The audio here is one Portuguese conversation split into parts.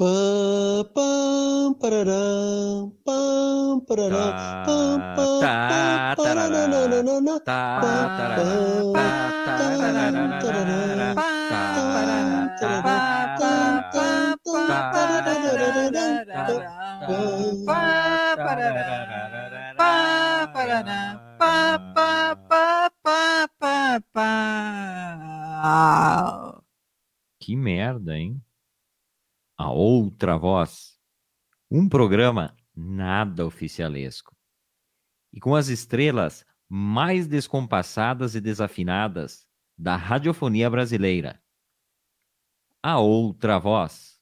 Pam, pam, pararam, pam, pararam, pam, pam, tá, tá, que merda, hein? A outra voz. Um programa nada oficialesco. E com as estrelas mais descompassadas e desafinadas da radiofonia brasileira. A outra voz.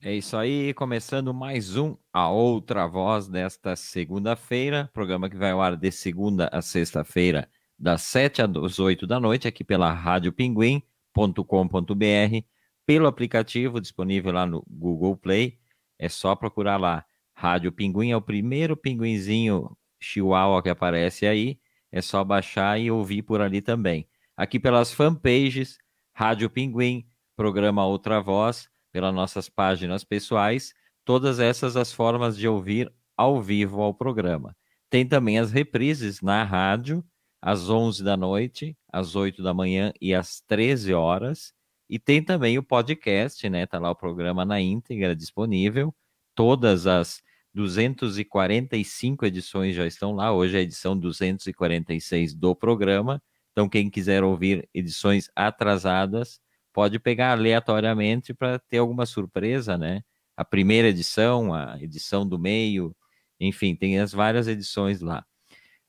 É isso aí, começando mais um A Outra Voz desta segunda-feira, programa que vai ao ar de segunda a sexta-feira, das sete às oito da noite, aqui pela Rádio Pinguim.com.br, pelo aplicativo disponível lá no Google Play. É só procurar lá. Rádio Pinguim é o primeiro pinguinzinho chihuahua que aparece aí. É só baixar e ouvir por ali também. Aqui pelas fanpages, Rádio Pinguim, programa Outra Voz, pelas nossas páginas pessoais, todas essas as formas de ouvir ao vivo ao programa. Tem também as reprises na rádio, às 11 da noite, às 8 da manhã e às 13 horas. E tem também o podcast, né? Tá lá o programa na íntegra disponível. Todas as 245 edições já estão lá. Hoje é a edição 246 do programa. Então, quem quiser ouvir edições atrasadas, pode pegar aleatoriamente para ter alguma surpresa, né? A primeira edição, a edição do meio, enfim, tem as várias edições lá.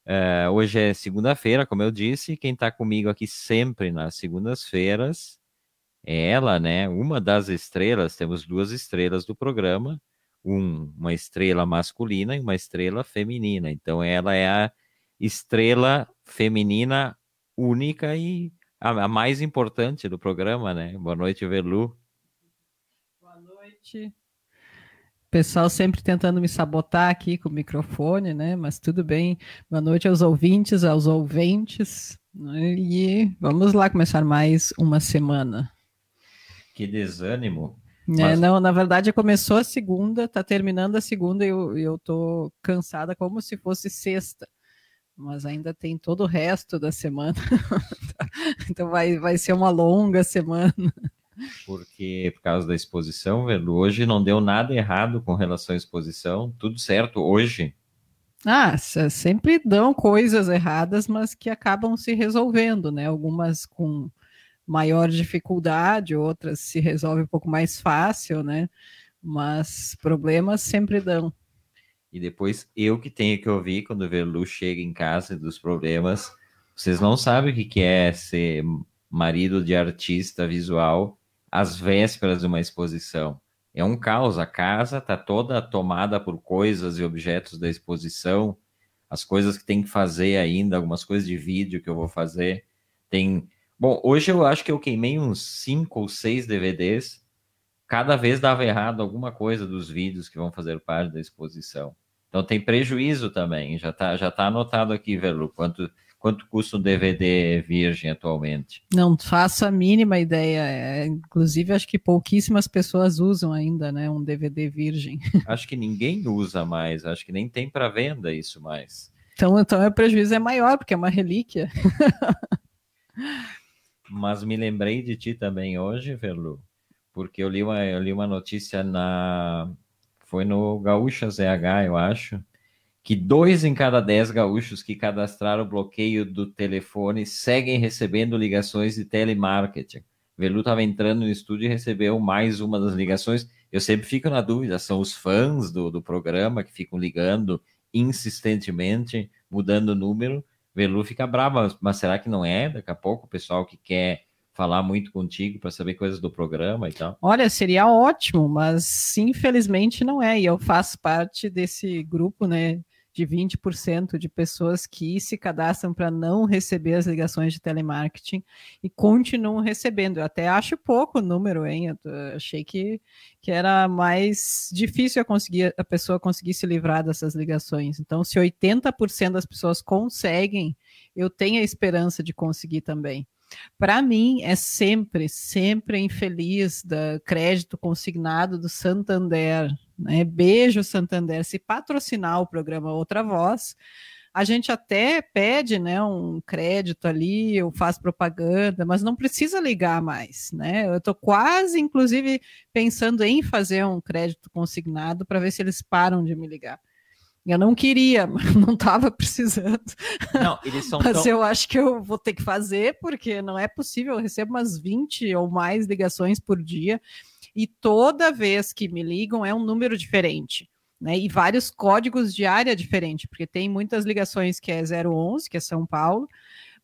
Uh, hoje é segunda-feira, como eu disse. Quem está comigo aqui sempre nas segundas-feiras ela, né? Uma das estrelas, temos duas estrelas do programa, um, uma estrela masculina e uma estrela feminina. Então, ela é a estrela feminina única e a, a mais importante do programa, né? Boa noite, Velu. Boa noite. Pessoal sempre tentando me sabotar aqui com o microfone, né? Mas tudo bem. Boa noite aos ouvintes, aos ouventes. Né? E vamos lá começar mais uma semana. Que desânimo. É, Mas... não, na verdade começou a segunda, tá terminando a segunda e eu, eu tô cansada como se fosse sexta mas ainda tem todo o resto da semana. então vai, vai ser uma longa semana. Porque por causa da exposição, velho, hoje não deu nada errado com relação à exposição, tudo certo hoje. Ah, sempre dão coisas erradas, mas que acabam se resolvendo, né? Algumas com maior dificuldade, outras se resolvem um pouco mais fácil, né? Mas problemas sempre dão. E depois eu que tenho que ouvir quando o Verlu chega em casa dos problemas. Vocês não sabem o que é ser marido de artista visual às vésperas de uma exposição. É um caos. A casa está toda tomada por coisas e objetos da exposição, as coisas que tem que fazer ainda, algumas coisas de vídeo que eu vou fazer. Tem. Bom, hoje eu acho que eu queimei uns cinco ou seis DVDs cada vez dava errado alguma coisa dos vídeos que vão fazer parte da exposição. Então tem prejuízo também, já está já tá anotado aqui, Velu, quanto, quanto custa um DVD virgem atualmente? Não faço a mínima ideia, é, inclusive acho que pouquíssimas pessoas usam ainda, né, um DVD virgem. Acho que ninguém usa mais, acho que nem tem para venda isso mais. Então, então o prejuízo é maior, porque é uma relíquia. Mas me lembrei de ti também hoje, Verlu, porque eu li uma, eu li uma notícia na. Foi no Gaúcha ZH, eu acho, que dois em cada dez gaúchos que cadastraram o bloqueio do telefone seguem recebendo ligações de telemarketing. Velu estava entrando no estúdio e recebeu mais uma das ligações. Eu sempre fico na dúvida, são os fãs do, do programa que ficam ligando insistentemente, mudando o número. Velu fica brava, mas será que não é? Daqui a pouco o pessoal que quer falar muito contigo para saber coisas do programa e tal? Olha, seria ótimo, mas infelizmente não é. E eu faço parte desse grupo, né? De 20% de pessoas que se cadastram para não receber as ligações de telemarketing e continuam recebendo. Eu até acho pouco o número, hein? Eu achei que, que era mais difícil a, conseguir, a pessoa conseguir se livrar dessas ligações. Então, se 80% das pessoas conseguem, eu tenho a esperança de conseguir também. Para mim, é sempre, sempre infeliz da crédito consignado do Santander. Né? Beijo, Santander. Se patrocinar o programa Outra Voz, a gente até pede né, um crédito ali, eu faço propaganda, mas não precisa ligar mais. Né? Eu estou quase, inclusive, pensando em fazer um crédito consignado para ver se eles param de me ligar. Eu não queria, não estava precisando. Não, eles são Mas tão... eu acho que eu vou ter que fazer, porque não é possível. Eu recebo umas 20 ou mais ligações por dia, e toda vez que me ligam é um número diferente. Né, e vários códigos de área diferente, porque tem muitas ligações que é 011, que é São Paulo,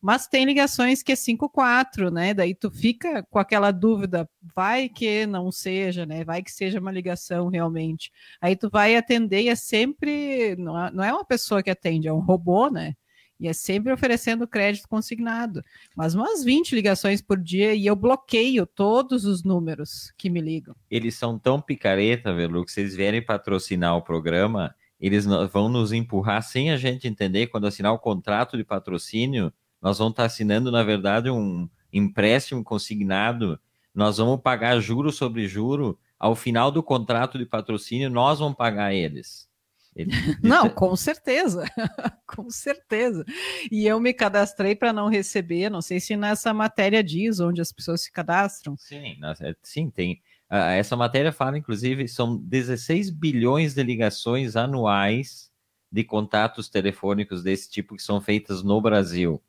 mas tem ligações que é 5-4, né? Daí tu fica com aquela dúvida, vai que não seja, né? Vai que seja uma ligação realmente. Aí tu vai atender e é sempre, não é, é uma pessoa que atende, é um robô, né? E é sempre oferecendo crédito consignado. Mas umas 20 ligações por dia e eu bloqueio todos os números que me ligam. Eles são tão picareta, Velu, que se eles vierem patrocinar o programa, eles vão nos empurrar sem a gente entender quando assinar o contrato de patrocínio nós vamos estar assinando, na verdade, um empréstimo consignado, nós vamos pagar juro sobre juro, ao final do contrato de patrocínio, nós vamos pagar eles. Não, com certeza, com certeza. E eu me cadastrei para não receber, não sei se nessa matéria diz onde as pessoas se cadastram. Sim, é, sim, tem. Essa matéria fala, inclusive, são 16 bilhões de ligações anuais de contatos telefônicos desse tipo que são feitas no Brasil.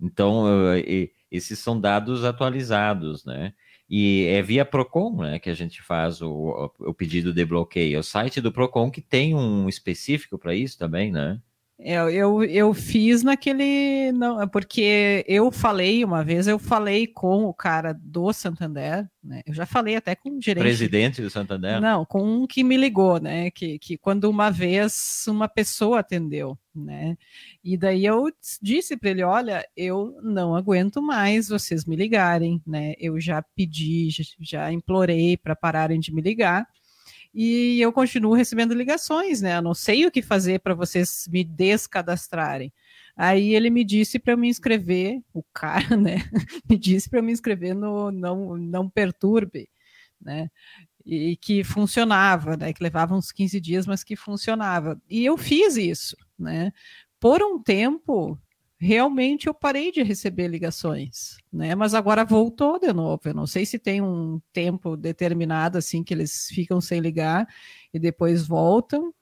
Então, esses são dados atualizados, né? E é via Procon né, que a gente faz o, o pedido de bloqueio. É o site do Procon que tem um específico para isso também, né? Eu, é, eu, eu fiz naquele. Não, é porque eu falei uma vez, eu falei com o cara do Santander, né? Eu já falei até com o gerente. Presidente do Santander? Não, com um que me ligou, né? Que, que quando uma vez uma pessoa atendeu, né? E daí eu disse para ele: olha, eu não aguento mais vocês me ligarem, né? Eu já pedi, já implorei para pararem de me ligar e eu continuo recebendo ligações, né? Eu não sei o que fazer para vocês me descadastrarem. Aí ele me disse para me inscrever, o cara, né? me disse para me inscrever no não, não perturbe, né? E que funcionava, né? Que levava uns 15 dias, mas que funcionava. E eu fiz isso, né? Por um tempo, realmente eu parei de receber ligações, né? Mas agora voltou de novo. Eu não sei se tem um tempo determinado assim que eles ficam sem ligar e depois voltam,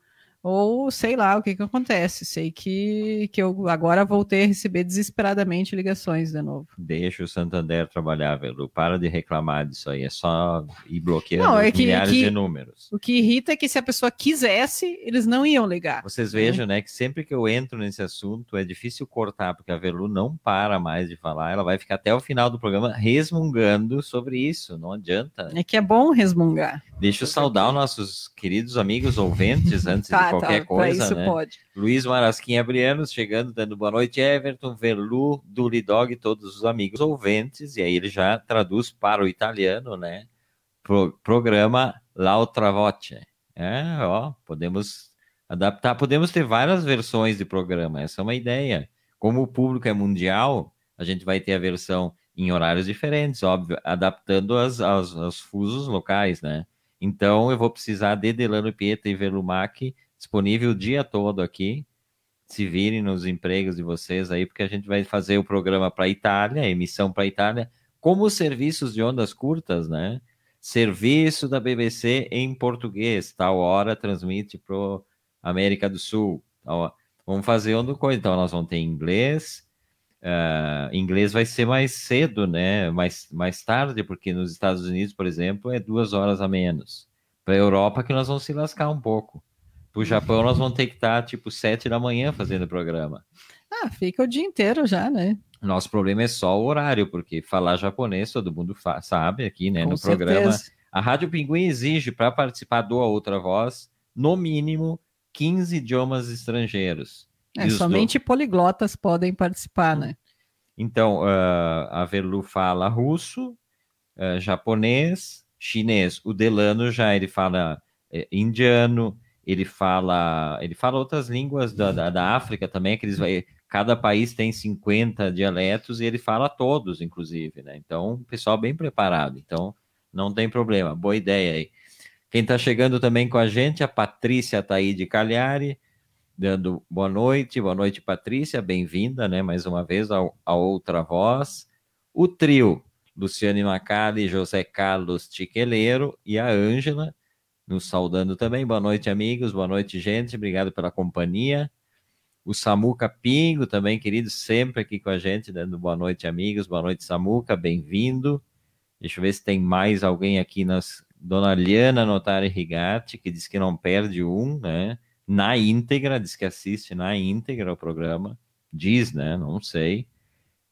ou sei lá o que, que acontece. Sei que, que eu agora voltei a receber desesperadamente ligações de novo. Deixa o Santander trabalhar, Velu. Para de reclamar disso aí. É só ir bloqueando não, é que, milhares que, de números. O que irrita é que se a pessoa quisesse, eles não iam ligar. Vocês vejam, né, que sempre que eu entro nesse assunto é difícil cortar, porque a Velu não para mais de falar. Ela vai ficar até o final do programa resmungando sobre isso. Não adianta. É que é bom resmungar. Deixa eu saudar os nossos queridos amigos ouvintes antes tá, de qualquer tá, coisa, isso né? Pode. Luiz Marasquinha Brianos chegando, dando boa noite, Everton, Verlu, Dulidog, todos os amigos ouvintes, e aí ele já traduz para o italiano, né? Pro, programa L'Altra Voce. É, ó, podemos adaptar, podemos ter várias versões de programa, essa é uma ideia. Como o público é mundial, a gente vai ter a versão em horários diferentes, óbvio, adaptando as, aos, aos fusos locais, né? Então, eu vou precisar de Delano Pieta e Velumac disponível o dia todo aqui. Se virem nos empregos de vocês aí, porque a gente vai fazer o programa para a Itália, emissão para a Itália, como os serviços de ondas curtas, né? Serviço da BBC em português, tal hora transmite para América do Sul. Tal, vamos fazer onda coisa. Então, nós vamos ter inglês. Uh, inglês vai ser mais cedo, né? Mais, mais tarde, porque nos Estados Unidos, por exemplo, é duas horas a menos. Para a Europa, que nós vamos se lascar um pouco. Pro Japão, nós vamos ter que estar, tipo, sete da manhã fazendo o programa. Ah, fica o dia inteiro já, né? Nosso problema é só o horário, porque falar japonês todo mundo sabe aqui, né? Com no certeza. programa. A Rádio Pinguim exige, para participar do A Outra Voz, no mínimo 15 idiomas estrangeiros. É, somente do... poliglotas podem participar, né? Então, uh, a Verlu fala russo, uh, japonês, chinês. O Delano já ele fala uh, indiano, ele fala ele fala outras línguas da, da, da África também, que eles vai, cada país tem 50 dialetos e ele fala todos, inclusive, né? Então, o pessoal bem preparado. Então, não tem problema. Boa ideia aí. Quem está chegando também com a gente, a Patrícia Taíde Cagliari, dando boa noite, boa noite, Patrícia, bem-vinda, né, mais uma vez ao, a outra voz. O trio, Luciane Macali, José Carlos Tiqueleiro e a Ângela, nos saudando também. Boa noite, amigos, boa noite, gente, obrigado pela companhia. O Samuca Pingo, também, querido, sempre aqui com a gente, dando boa noite, amigos, boa noite, Samuca, bem-vindo. Deixa eu ver se tem mais alguém aqui nas. Dona Liana Notari Rigatti, que diz que não perde um, né? na íntegra, diz que assiste na íntegra o programa. Diz, né? Não sei.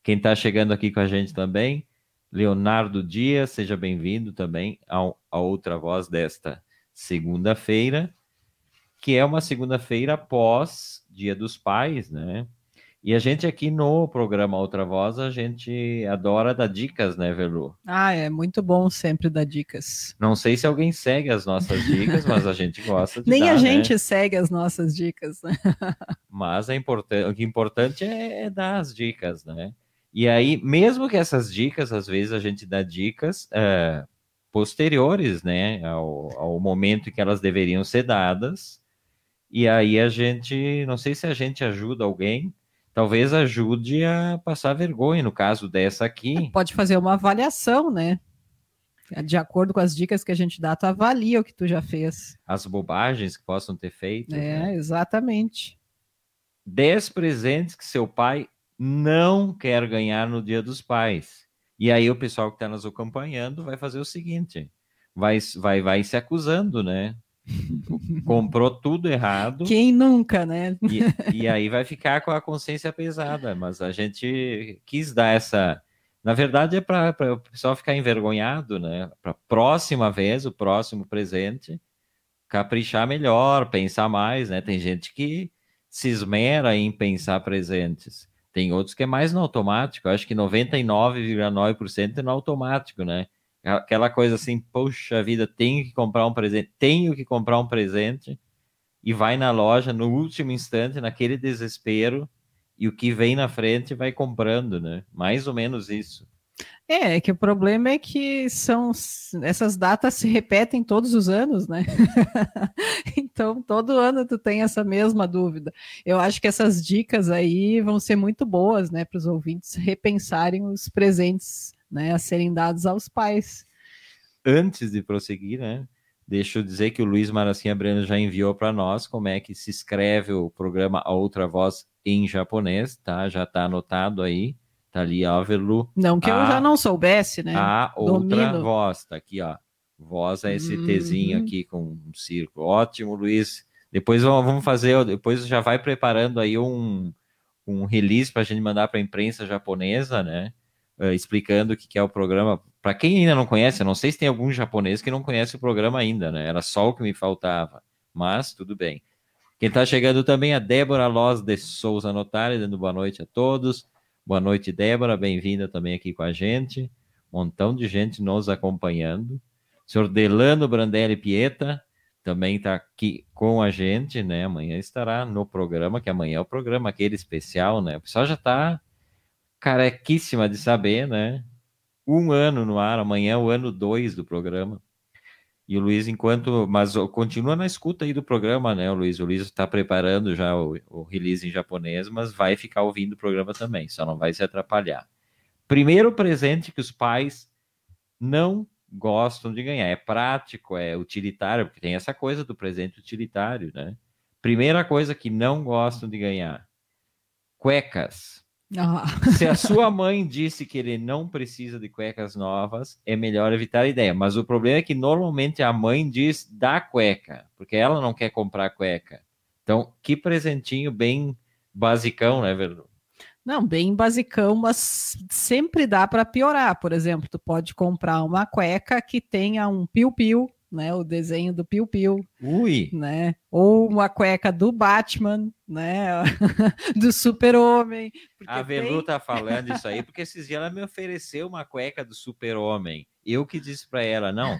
Quem está chegando aqui com a gente também, Leonardo Dias, seja bem-vindo também ao, a outra voz desta segunda-feira, que é uma segunda-feira após Dia dos Pais, né? E a gente aqui no programa Outra Voz, a gente adora dar dicas, né, Velu? Ah, é muito bom sempre dar dicas. Não sei se alguém segue as nossas dicas, mas a gente gosta de Nem dar, a né? gente né? segue as nossas dicas. mas é importante, o que é importante é, é dar as dicas, né? E aí, mesmo que essas dicas, às vezes a gente dá dicas é, posteriores, né, ao, ao momento em que elas deveriam ser dadas, e aí a gente, não sei se a gente ajuda alguém, talvez ajude a passar vergonha, no caso dessa aqui. Pode fazer uma avaliação, né? De acordo com as dicas que a gente dá, tu avalia o que tu já fez. As bobagens que possam ter feito. É, né? exatamente. Dez presentes que seu pai não quer ganhar no Dia dos Pais. E aí o pessoal que está nos acompanhando vai fazer o seguinte: vai, vai, vai se acusando, né? comprou tudo errado. Quem nunca, né? E, e, aí vai ficar com a consciência pesada. Mas a gente quis dar essa. Na verdade, é para o pessoal ficar envergonhado, né? Para próxima vez, o próximo presente, caprichar melhor, pensar mais, né? Tem gente que se esmera em pensar presentes. Tem outros que é mais no automático. Acho que 99,9% é no automático, né? Aquela coisa assim, poxa vida, tenho que comprar um presente, tenho que comprar um presente, e vai na loja no último instante, naquele desespero, e o que vem na frente vai comprando, né? Mais ou menos isso. É, é que o problema é que são essas datas se repetem todos os anos, né? então, todo ano tu tem essa mesma dúvida. Eu acho que essas dicas aí vão ser muito boas, né, para os ouvintes repensarem os presentes né, a serem dados aos pais. Antes de prosseguir, né, deixa eu dizer que o Luiz Maracinha Breno já enviou para nós como é que se escreve o programa A Outra Voz em japonês, tá? Já está anotado aí, tá ali, Avelu. Não que a, eu já não soubesse, né? A outra Domino. voz, tá aqui, ó. Voz é esse uhum. Tzinho aqui com um círculo. Ótimo, Luiz. Depois vamos fazer, depois já vai preparando aí um, um release para a gente mandar para a imprensa japonesa, né? uh, explicando o que é o programa. Para quem ainda não conhece, eu não sei se tem algum japonês que não conhece o programa ainda, né? Era só o que me faltava, mas tudo bem. Quem está chegando também é a Débora Loz de Souza Notari, dando boa noite a todos. Boa noite, Débora, bem-vinda também aqui com a gente. Montão de gente nos acompanhando. Senhor Delano Brandelli Pieta também está aqui com a gente, né? Amanhã estará no programa, que amanhã é o programa aquele especial, né? O pessoal já está carequíssima de saber, né? Um ano no ar, amanhã é o ano dois do programa. E o Luiz, enquanto. Mas continua na escuta aí do programa, né, o Luiz? O Luiz está preparando já o, o, release em japonês, mas vai ficar ouvindo o programa também, só não vai se atrapalhar. Primeiro presente que os pais não gostam de ganhar. É prático, é utilitário, porque tem essa coisa do presente utilitário, né? Primeira coisa que não gostam de ganhar: cuecas. Ah. Se a sua mãe disse que ele não precisa de cuecas novas, é melhor evitar a ideia. Mas o problema é que normalmente a mãe diz da cueca, porque ela não quer comprar cueca. Então, que presentinho bem basicão, né, Verdu? Não, bem basicão, mas sempre dá para piorar. Por exemplo, tu pode comprar uma cueca que tenha um piu-piu né? O desenho do Piu Piu. Ui! Né? Ou uma cueca do Batman, né? do Super-Homem. A Velu tem... tá falando isso aí, porque esses dias ela me ofereceu uma cueca do Super-Homem. Eu que disse para ela, não,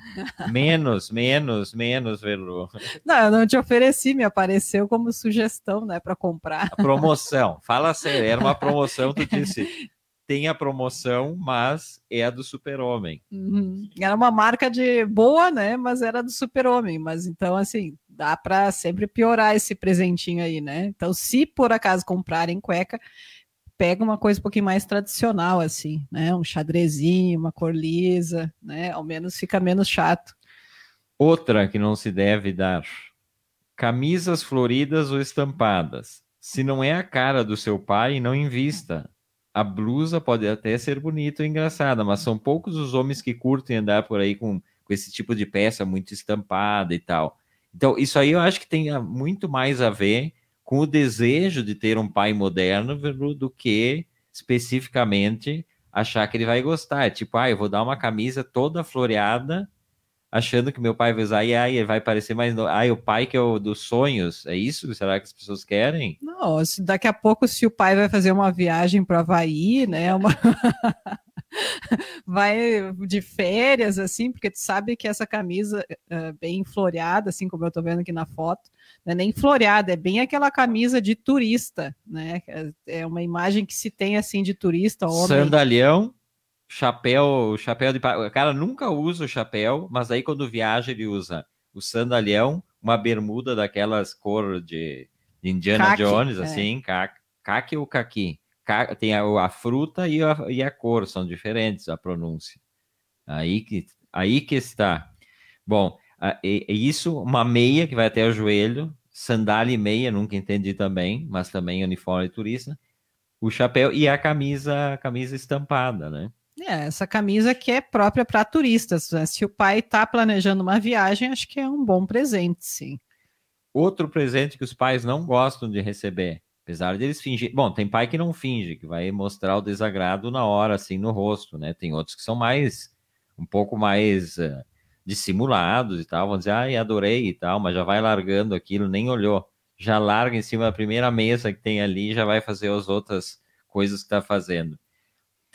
menos, menos, menos, Velu. Não, eu não te ofereci, me apareceu como sugestão, né, para comprar. A promoção, fala sério, era uma promoção, tu disse, tem a promoção, mas é a do Super-Homem. Uhum. Era uma marca de boa, né? Mas era do Super-Homem. Mas então, assim, dá para sempre piorar esse presentinho aí, né? Então, se por acaso comprarem cueca, pega uma coisa um pouquinho mais tradicional, assim, né? Um xadrezinho, uma cor lisa, né? Ao menos fica menos chato. Outra que não se deve dar: camisas floridas ou estampadas. Se não é a cara do seu pai, não invista a blusa pode até ser bonita ou engraçada, mas são poucos os homens que curtem andar por aí com, com esse tipo de peça muito estampada e tal. Então, isso aí eu acho que tem muito mais a ver com o desejo de ter um pai moderno do que especificamente achar que ele vai gostar. É tipo, ah, eu vou dar uma camisa toda floreada achando que meu pai vai usar, e aí vai parecer mais. No... Ai, o pai que é o dos sonhos, é isso? Será que as pessoas querem? Não, se daqui a pouco, se o pai vai fazer uma viagem para Havaí, né? Uma... vai de férias, assim, porque tu sabe que essa camisa uh, bem floreada, assim como eu tô vendo aqui na foto, não é nem floreada, é bem aquela camisa de turista, né? É uma imagem que se tem assim de turista. Homem. Sandalhão chapéu, chapéu de o cara nunca usa o chapéu, mas aí quando viaja ele usa o sandalhão, uma bermuda daquelas cor de, de Indiana Jones, é. assim, caque ou caqui. Tem a, a fruta e a, e a cor, são diferentes a pronúncia. Aí que, aí que está. Bom, é isso, uma meia que vai até o joelho, sandália e meia, nunca entendi também, mas também uniforme turista, o chapéu e a camisa, a camisa estampada, né? É, essa camisa que é própria para turistas. Né? Se o pai está planejando uma viagem, acho que é um bom presente, sim. Outro presente que os pais não gostam de receber, apesar de eles fingir. Bom, tem pai que não finge, que vai mostrar o desagrado na hora, assim, no rosto, né? Tem outros que são mais, um pouco mais uh, dissimulados e tal, vão dizer, ai, adorei e tal, mas já vai largando aquilo, nem olhou. Já larga em cima da primeira mesa que tem ali, já vai fazer as outras coisas que está fazendo.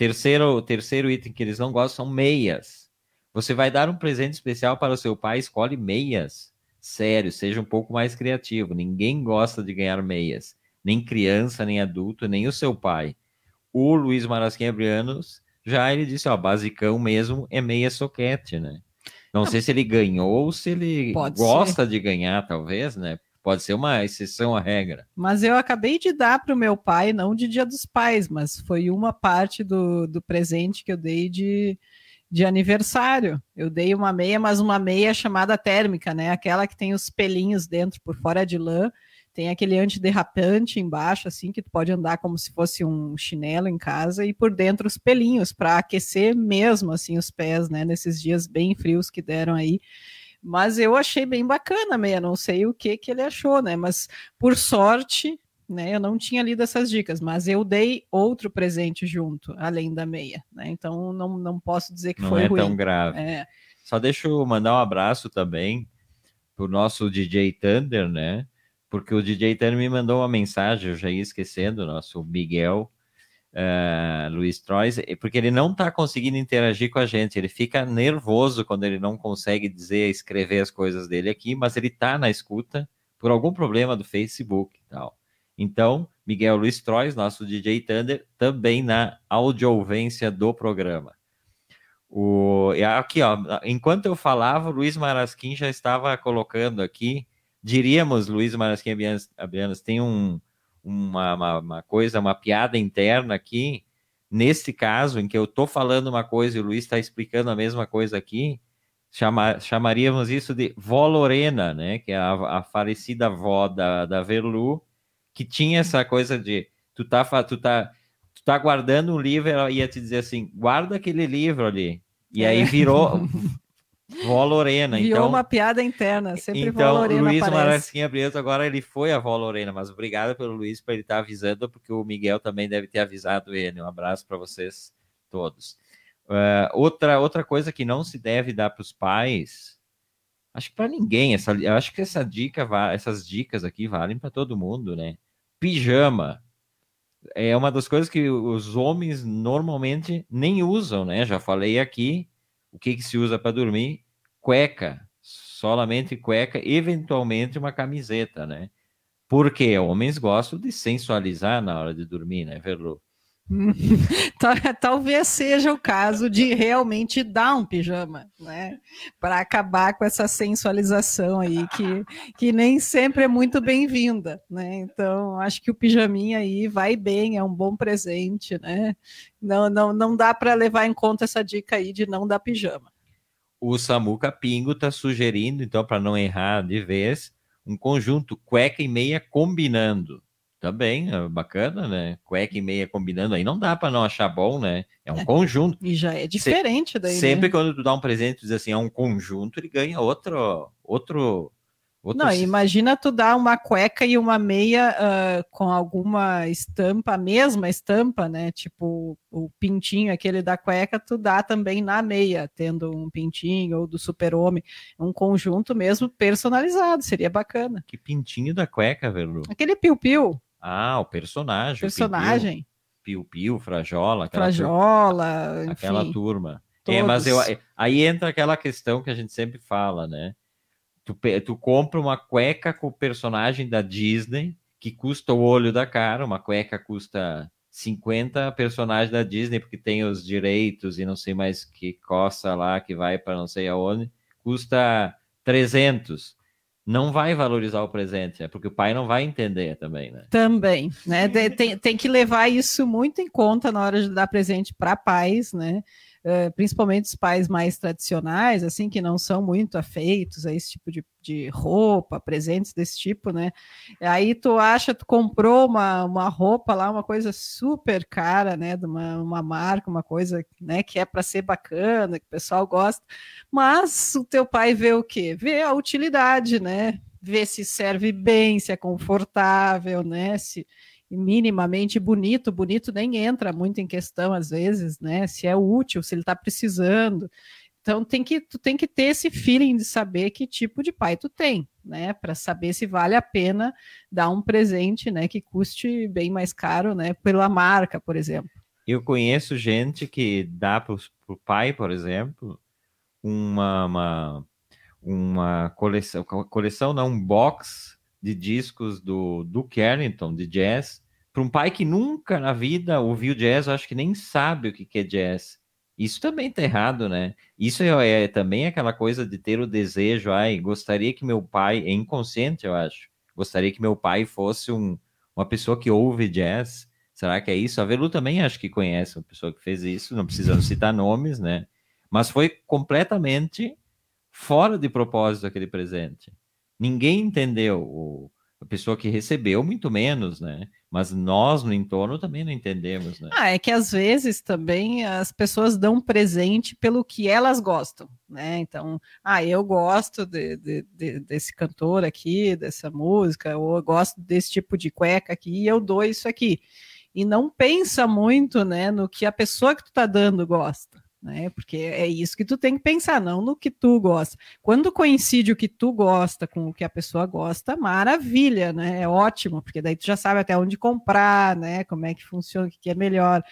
Terceiro, terceiro item que eles não gostam são meias. Você vai dar um presente especial para o seu pai, escolhe meias. Sério, seja um pouco mais criativo. Ninguém gosta de ganhar meias. Nem criança, nem adulto, nem o seu pai. O Luiz Marasquinha Brianos, já ele disse, ó, basicão mesmo é meia soquete, né? Não, Não sei se ele ganhou ou se ele gosta ser. de ganhar, talvez, né? Pode ser uma exceção à regra. Mas eu acabei de dar para o meu pai, não de Dia dos Pais, mas foi uma parte do, do presente que eu dei de, de aniversário. Eu dei uma meia, mas uma meia chamada térmica, né? Aquela que tem os pelinhos dentro, por fora de lã. Tem aquele antiderrapante embaixo, assim, que tu pode andar como se fosse um chinelo em casa, e por dentro os pelinhos, para aquecer mesmo, assim, os pés, né? Nesses dias bem frios que deram aí. Mas eu achei bem bacana meia, não sei o que que ele achou, né? Mas por sorte, né, eu não tinha lido essas dicas, mas eu dei outro presente junto, além da meia, né? Então não, não posso dizer que não foi é ruim. tão grave. É. Só deixa eu mandar um abraço também pro nosso DJ Thunder, né? Porque o DJ Thunder me mandou uma mensagem, eu já ia esquecendo, nosso Miguel, uh, Luiz Trois, porque ele não está conseguindo interagir com a gente, ele fica nervoso quando ele não consegue dizer, escrever as coisas dele aqui, mas ele está na escuta por algum problema do Facebook e tal. Então, Miguel Luiz Trois, nosso DJ Thunder, também na audiouvência do programa. O, aqui, ó, enquanto eu falava, o Luiz Marasquim já estava colocando aqui, diríamos, Luiz Marasquim Abianos, tem um, uma, uma, uma, coisa, uma piada interna aqui, nesse caso, em que eu estou falando uma coisa e o Luiz está explicando a mesma coisa aqui, chama, chamaríamos isso de vó Lorena, né? Que é a, a falecida avó da, da Verlu, que tinha essa coisa de tu tá, tu tá, tu tá guardando um livro, ela ia te dizer assim, guarda aquele livro ali. E aí é. virou Vó Lorena. Viu então, uma piada interna, sempre então, Vó Lorena Luiz. Maracinha Brito agora ele foi a Vó Lorena, mas obrigado pelo Luiz por ele estar avisando, porque o Miguel também deve ter avisado ele. Um abraço para vocês todos. Uh, outra, outra coisa que não se deve dar para os pais Acho que para ninguém. Essa, eu acho que essa dica, essas dicas aqui valem para todo mundo, né? Pijama é uma das coisas que os homens normalmente nem usam, né? Já falei aqui o que, que se usa para dormir: cueca, solamente cueca, eventualmente uma camiseta, né? Porque homens gostam de sensualizar na hora de dormir, né, Verlu? Talvez seja o caso de realmente dar um pijama, né? Para acabar com essa sensualização aí que, que nem sempre é muito bem-vinda, né? Então, acho que o pijaminha aí vai bem, é um bom presente, né? Não, não, não dá para levar em conta essa dica aí de não dar pijama. O Samuca Pingo está sugerindo, então, para não errar de vez, um conjunto cueca e meia combinando. Também, é bacana, né? Cueca e meia combinando aí não dá para não achar bom, né? É um é, conjunto. E já é diferente daí. Sempre né? quando tu dá um presente, diz assim, é um conjunto, ele ganha outro, outro Outros... Não, imagina tu dar uma cueca e uma meia uh, com alguma estampa, a mesma estampa, né? Tipo o pintinho, aquele da cueca, tu dá também na meia, tendo um pintinho ou do super-homem. Um conjunto mesmo personalizado, seria bacana. Que pintinho da cueca, velho? Aquele piu-piu. Ah, o personagem. Personagem. Piu-piu, Frajola. Aquela Frajola, turma, Aquela turma. É, mas eu, aí entra aquela questão que a gente sempre fala, né? Tu, tu compra uma cueca com o personagem da Disney, que custa o olho da cara, uma cueca custa 50 personagens da Disney, porque tem os direitos e não sei mais que coça lá, que vai para não sei aonde, custa 300 não vai valorizar o presente, né? porque o pai não vai entender também, né? Também, né? Tem, tem que levar isso muito em conta na hora de dar presente para pais, né? Uh, principalmente os pais mais tradicionais, assim, que não são muito afeitos a esse tipo de, de roupa, presentes desse tipo, né? Aí tu acha, tu comprou uma, uma roupa lá, uma coisa super cara, né? De uma, uma marca, uma coisa né, que é para ser bacana, que o pessoal gosta, mas o teu pai vê o quê? Vê a utilidade, né? Vê se serve bem, se é confortável, né? Se, minimamente bonito, bonito nem entra muito em questão às vezes, né? Se é útil, se ele está precisando. Então tem que tu tem que ter esse feeling de saber que tipo de pai tu tem, né? Para saber se vale a pena dar um presente, né? Que custe bem mais caro, né? Pela marca, por exemplo. Eu conheço gente que dá para o pai, por exemplo, uma, uma, uma coleção, coleção não, um box de discos do Duke Ellington, de jazz, para um pai que nunca na vida ouviu jazz, acho que nem sabe o que, é jazz. Isso também está errado, né? Isso é, é, também aquela coisa de ter o desejo, ai, gostaria que meu pai, é inconsciente, eu acho, gostaria que meu pai fosse um, uma pessoa que ouve jazz. Será que é isso? A Velu também acho que conhece uma pessoa que fez isso, não precisamos citar nomes, né? Mas foi completamente fora de propósito aquele presente. Ninguém entendeu. A pessoa que recebeu, muito menos, né? Mas nós no entorno também não entendemos, né? Ah, é que às vezes também as pessoas dão presente pelo que elas gostam, né? Então, ah, eu gosto de, de, de, desse cantor aqui, dessa música, ou eu gosto desse tipo de cueca aqui, e eu dou isso aqui. E não pensa muito, né, no que a pessoa que tu tá dando gosta né? Porque é isso que tu tem que pensar, não no que tu gosta. Quando coincide o que tu gosta com o que a pessoa gosta, maravilha, né? É ótimo, porque daí tu já sabe até onde comprar, né? Como é que funciona, o que é melhor.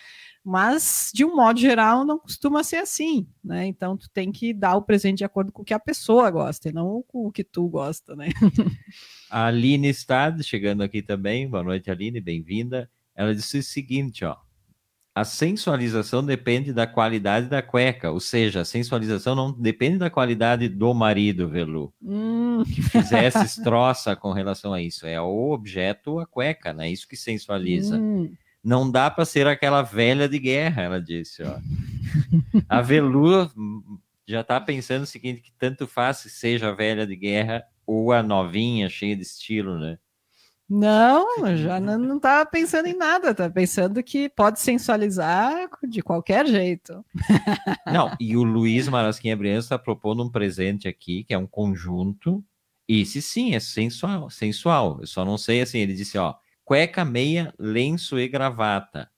Mas, de um modo geral, não costuma ser assim, né? Então, tu tem que dar o presente de acordo com o que a pessoa gosta, e não com o que tu gosta, né? A Aline está chegando aqui também. Boa noite, Aline, bem-vinda. Ela disse o seguinte, ó a sensualização depende da qualidade da cueca, ou seja, a sensualização não depende da qualidade do marido, Velu, hum. que fizesse estroça com relação a isso. É o objeto, a cueca, né? Isso que sensualiza. Hum. Não dá para ser aquela velha de guerra, ela disse. Ó. A Velu já está pensando o seguinte, que tanto faz se seja a velha de guerra ou a novinha, cheia de estilo, né? Não, já não estava pensando em nada, estava pensando que pode sensualizar de qualquer jeito. Não, e o Luiz Marasquinha Briança está propondo um presente aqui, que é um conjunto. Esse sim é sensual, sensual. Eu só não sei assim, ele disse, ó, cueca, meia, lenço e gravata.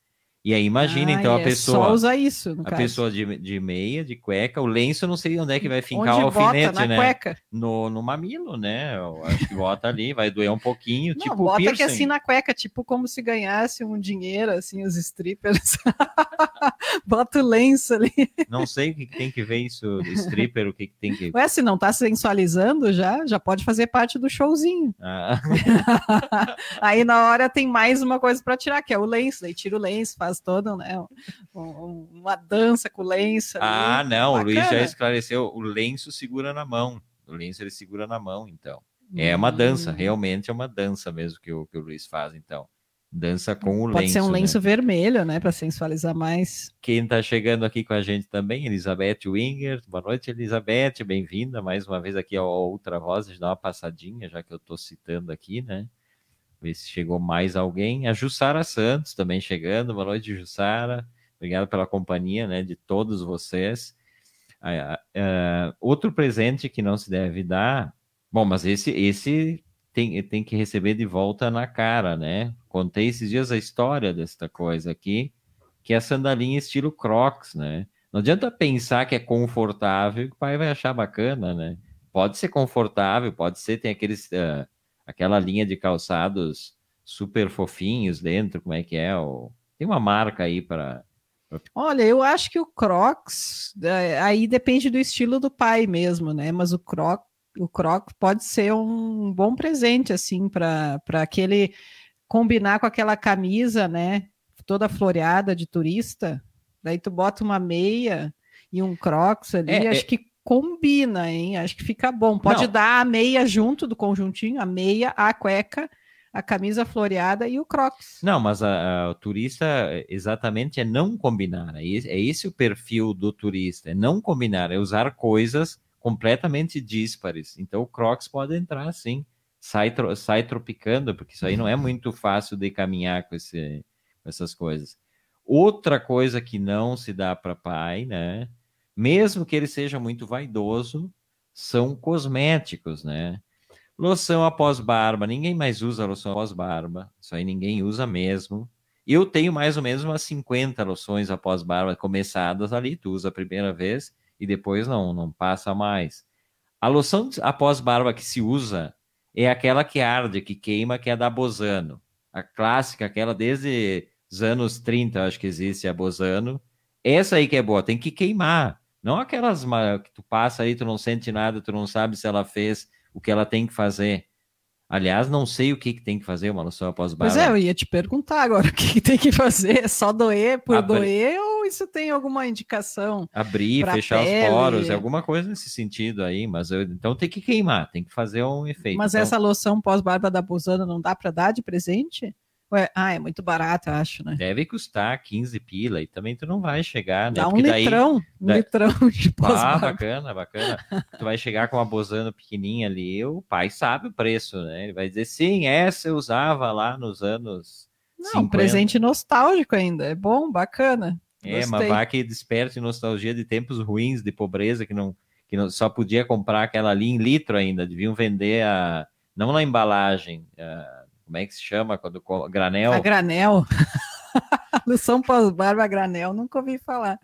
E aí imagina, Ah, então, a é pessoa. Só usa isso, A caso. pessoa de, de meia, de cueca, o lenço, eu não sei onde é que vai fincar Onde o alfinete, né? cueca. No, no mamilo, né? Eu acho que bota ali, vai doer um pouquinho, Não, tipo bota piercing. que assim na cueca, tipo como se ganhasse um dinheiro, assim, os strippers. bota o lenço ali. Não sei o que que tem que ver isso, stripper, o que, que tem que. Ué, se não tá sensualizando já, já pode fazer parte do showzinho. Ah, Aí na hora tem mais uma coisa para tirar, que é o lenço. Daí tira o lenço, faz toda né, um- um- uma dança com lenço. ali. ah, não, o Luiz já Bacana. esclareceu. O lenço segura na mão. O lenço ele segura na mão, então. É uma dança, Hum. realmente é uma dança mesmo que o, que o Luiz faz, então. Dança com o Pode lenço. ser um né? lenço vermelho, né, para sensualizar mais. Quem está chegando aqui com a gente também, Elizabeth Winger. Boa noite, Elizabeth. Bem-vinda mais uma vez aqui ao Outra Voz. Deixa eu dar uma passadinha, já que eu estou citando aqui, né? Ver se chegou mais alguém. A Jussara Santos também chegando. Boa noite, Jussara. Obrigado pela companhia, né, de todos vocês. Outro presente que não se deve dar. Bom, mas esse, esse tem, tem que receber de volta na cara, né? Contei esses dias a história desta coisa aqui que é a sandalinha estilo Crocs, né? Não adianta pensar que é confortável, que o pai vai achar bacana, né? Pode ser confortável, pode ser, tem aqueles, ah, aquela linha de calçados super fofinhos dentro, como é que é? O... Tem uma marca aí para. Olha, eu acho que o Crocs, é, aí depende do estilo do pai mesmo, né? Mas o Croc, o Croc pode ser um bom presente, assim, para aquele combinar com aquela camisa, né? Toda floreada de turista. Daí tu bota uma meia e um Crocs ali, É, acho é- que combina, hein? Acho que fica bom. Pode Não. dar a meia junto do conjuntinho, a meia, a cueca, a camisa floreada e o Crocs. Não, mas a- a- o turista é, exatamente é não combinar. É esse, é esse o perfil do turista, é não combinar, é usar coisas completamente díspares. Então o Crocs pode entrar sim, sai, tro- sai tropicando, porque isso aí não é muito fácil de caminhar com, esse, com essas coisas. Outra coisa que não se dá para pai, né? Mesmo que ele seja muito vaidoso, são cosméticos, né? Loção após barba, ninguém mais usa loção após barba, isso aí ninguém usa mesmo. Eu tenho mais ou menos umas 50 loções após barba começadas ali, tu usa a primeira vez e depois não, não passa mais. A loção após barba que se usa é aquela que arde, que queima, que é da Bozano. A clássica, aquela desde os anos 30, acho que existe a Bozano. Essa aí que é boa, tem que queimar. Não aquelas que tu passa aí, tu não sente nada, tu não sabe se ela fez o que ela tem que fazer. Aliás, não sei o que, que tem que fazer uma loção após barba. Pois é, eu ia te perguntar agora o que, que tem que fazer. É só doer por Abrir- doer ou isso tem alguma indicação? Abrir, fechar pele. os poros, alguma coisa nesse sentido aí, mas eu- então tem que queimar, tem que fazer um efeito. Mas Então, essa loção pós-barba da Buzana não dá para dar de presente? Ué, ah, é muito barato, eu acho, né? Deve custar 15 pila e também tu não vai chegar, né? Dá um Porque daí- litrão, um litrão de Ah, pós-barba. bacana, bacana. tu vai chegar com uma bozano pequenininha ali, o pai sabe o preço, né? Ele vai dizer, sim, essa eu usava lá nos anos Não, um 50. presente nostálgico ainda. É bom, bacana. É, mas vá que desperte nostalgia de tempos ruins, de pobreza, que não, que não só podia comprar aquela ali em litro ainda, deviam vender a, não na embalagem, a- como é que se chama, quando granel. A granel. loção pós-barba a granel, nunca ouvi falar.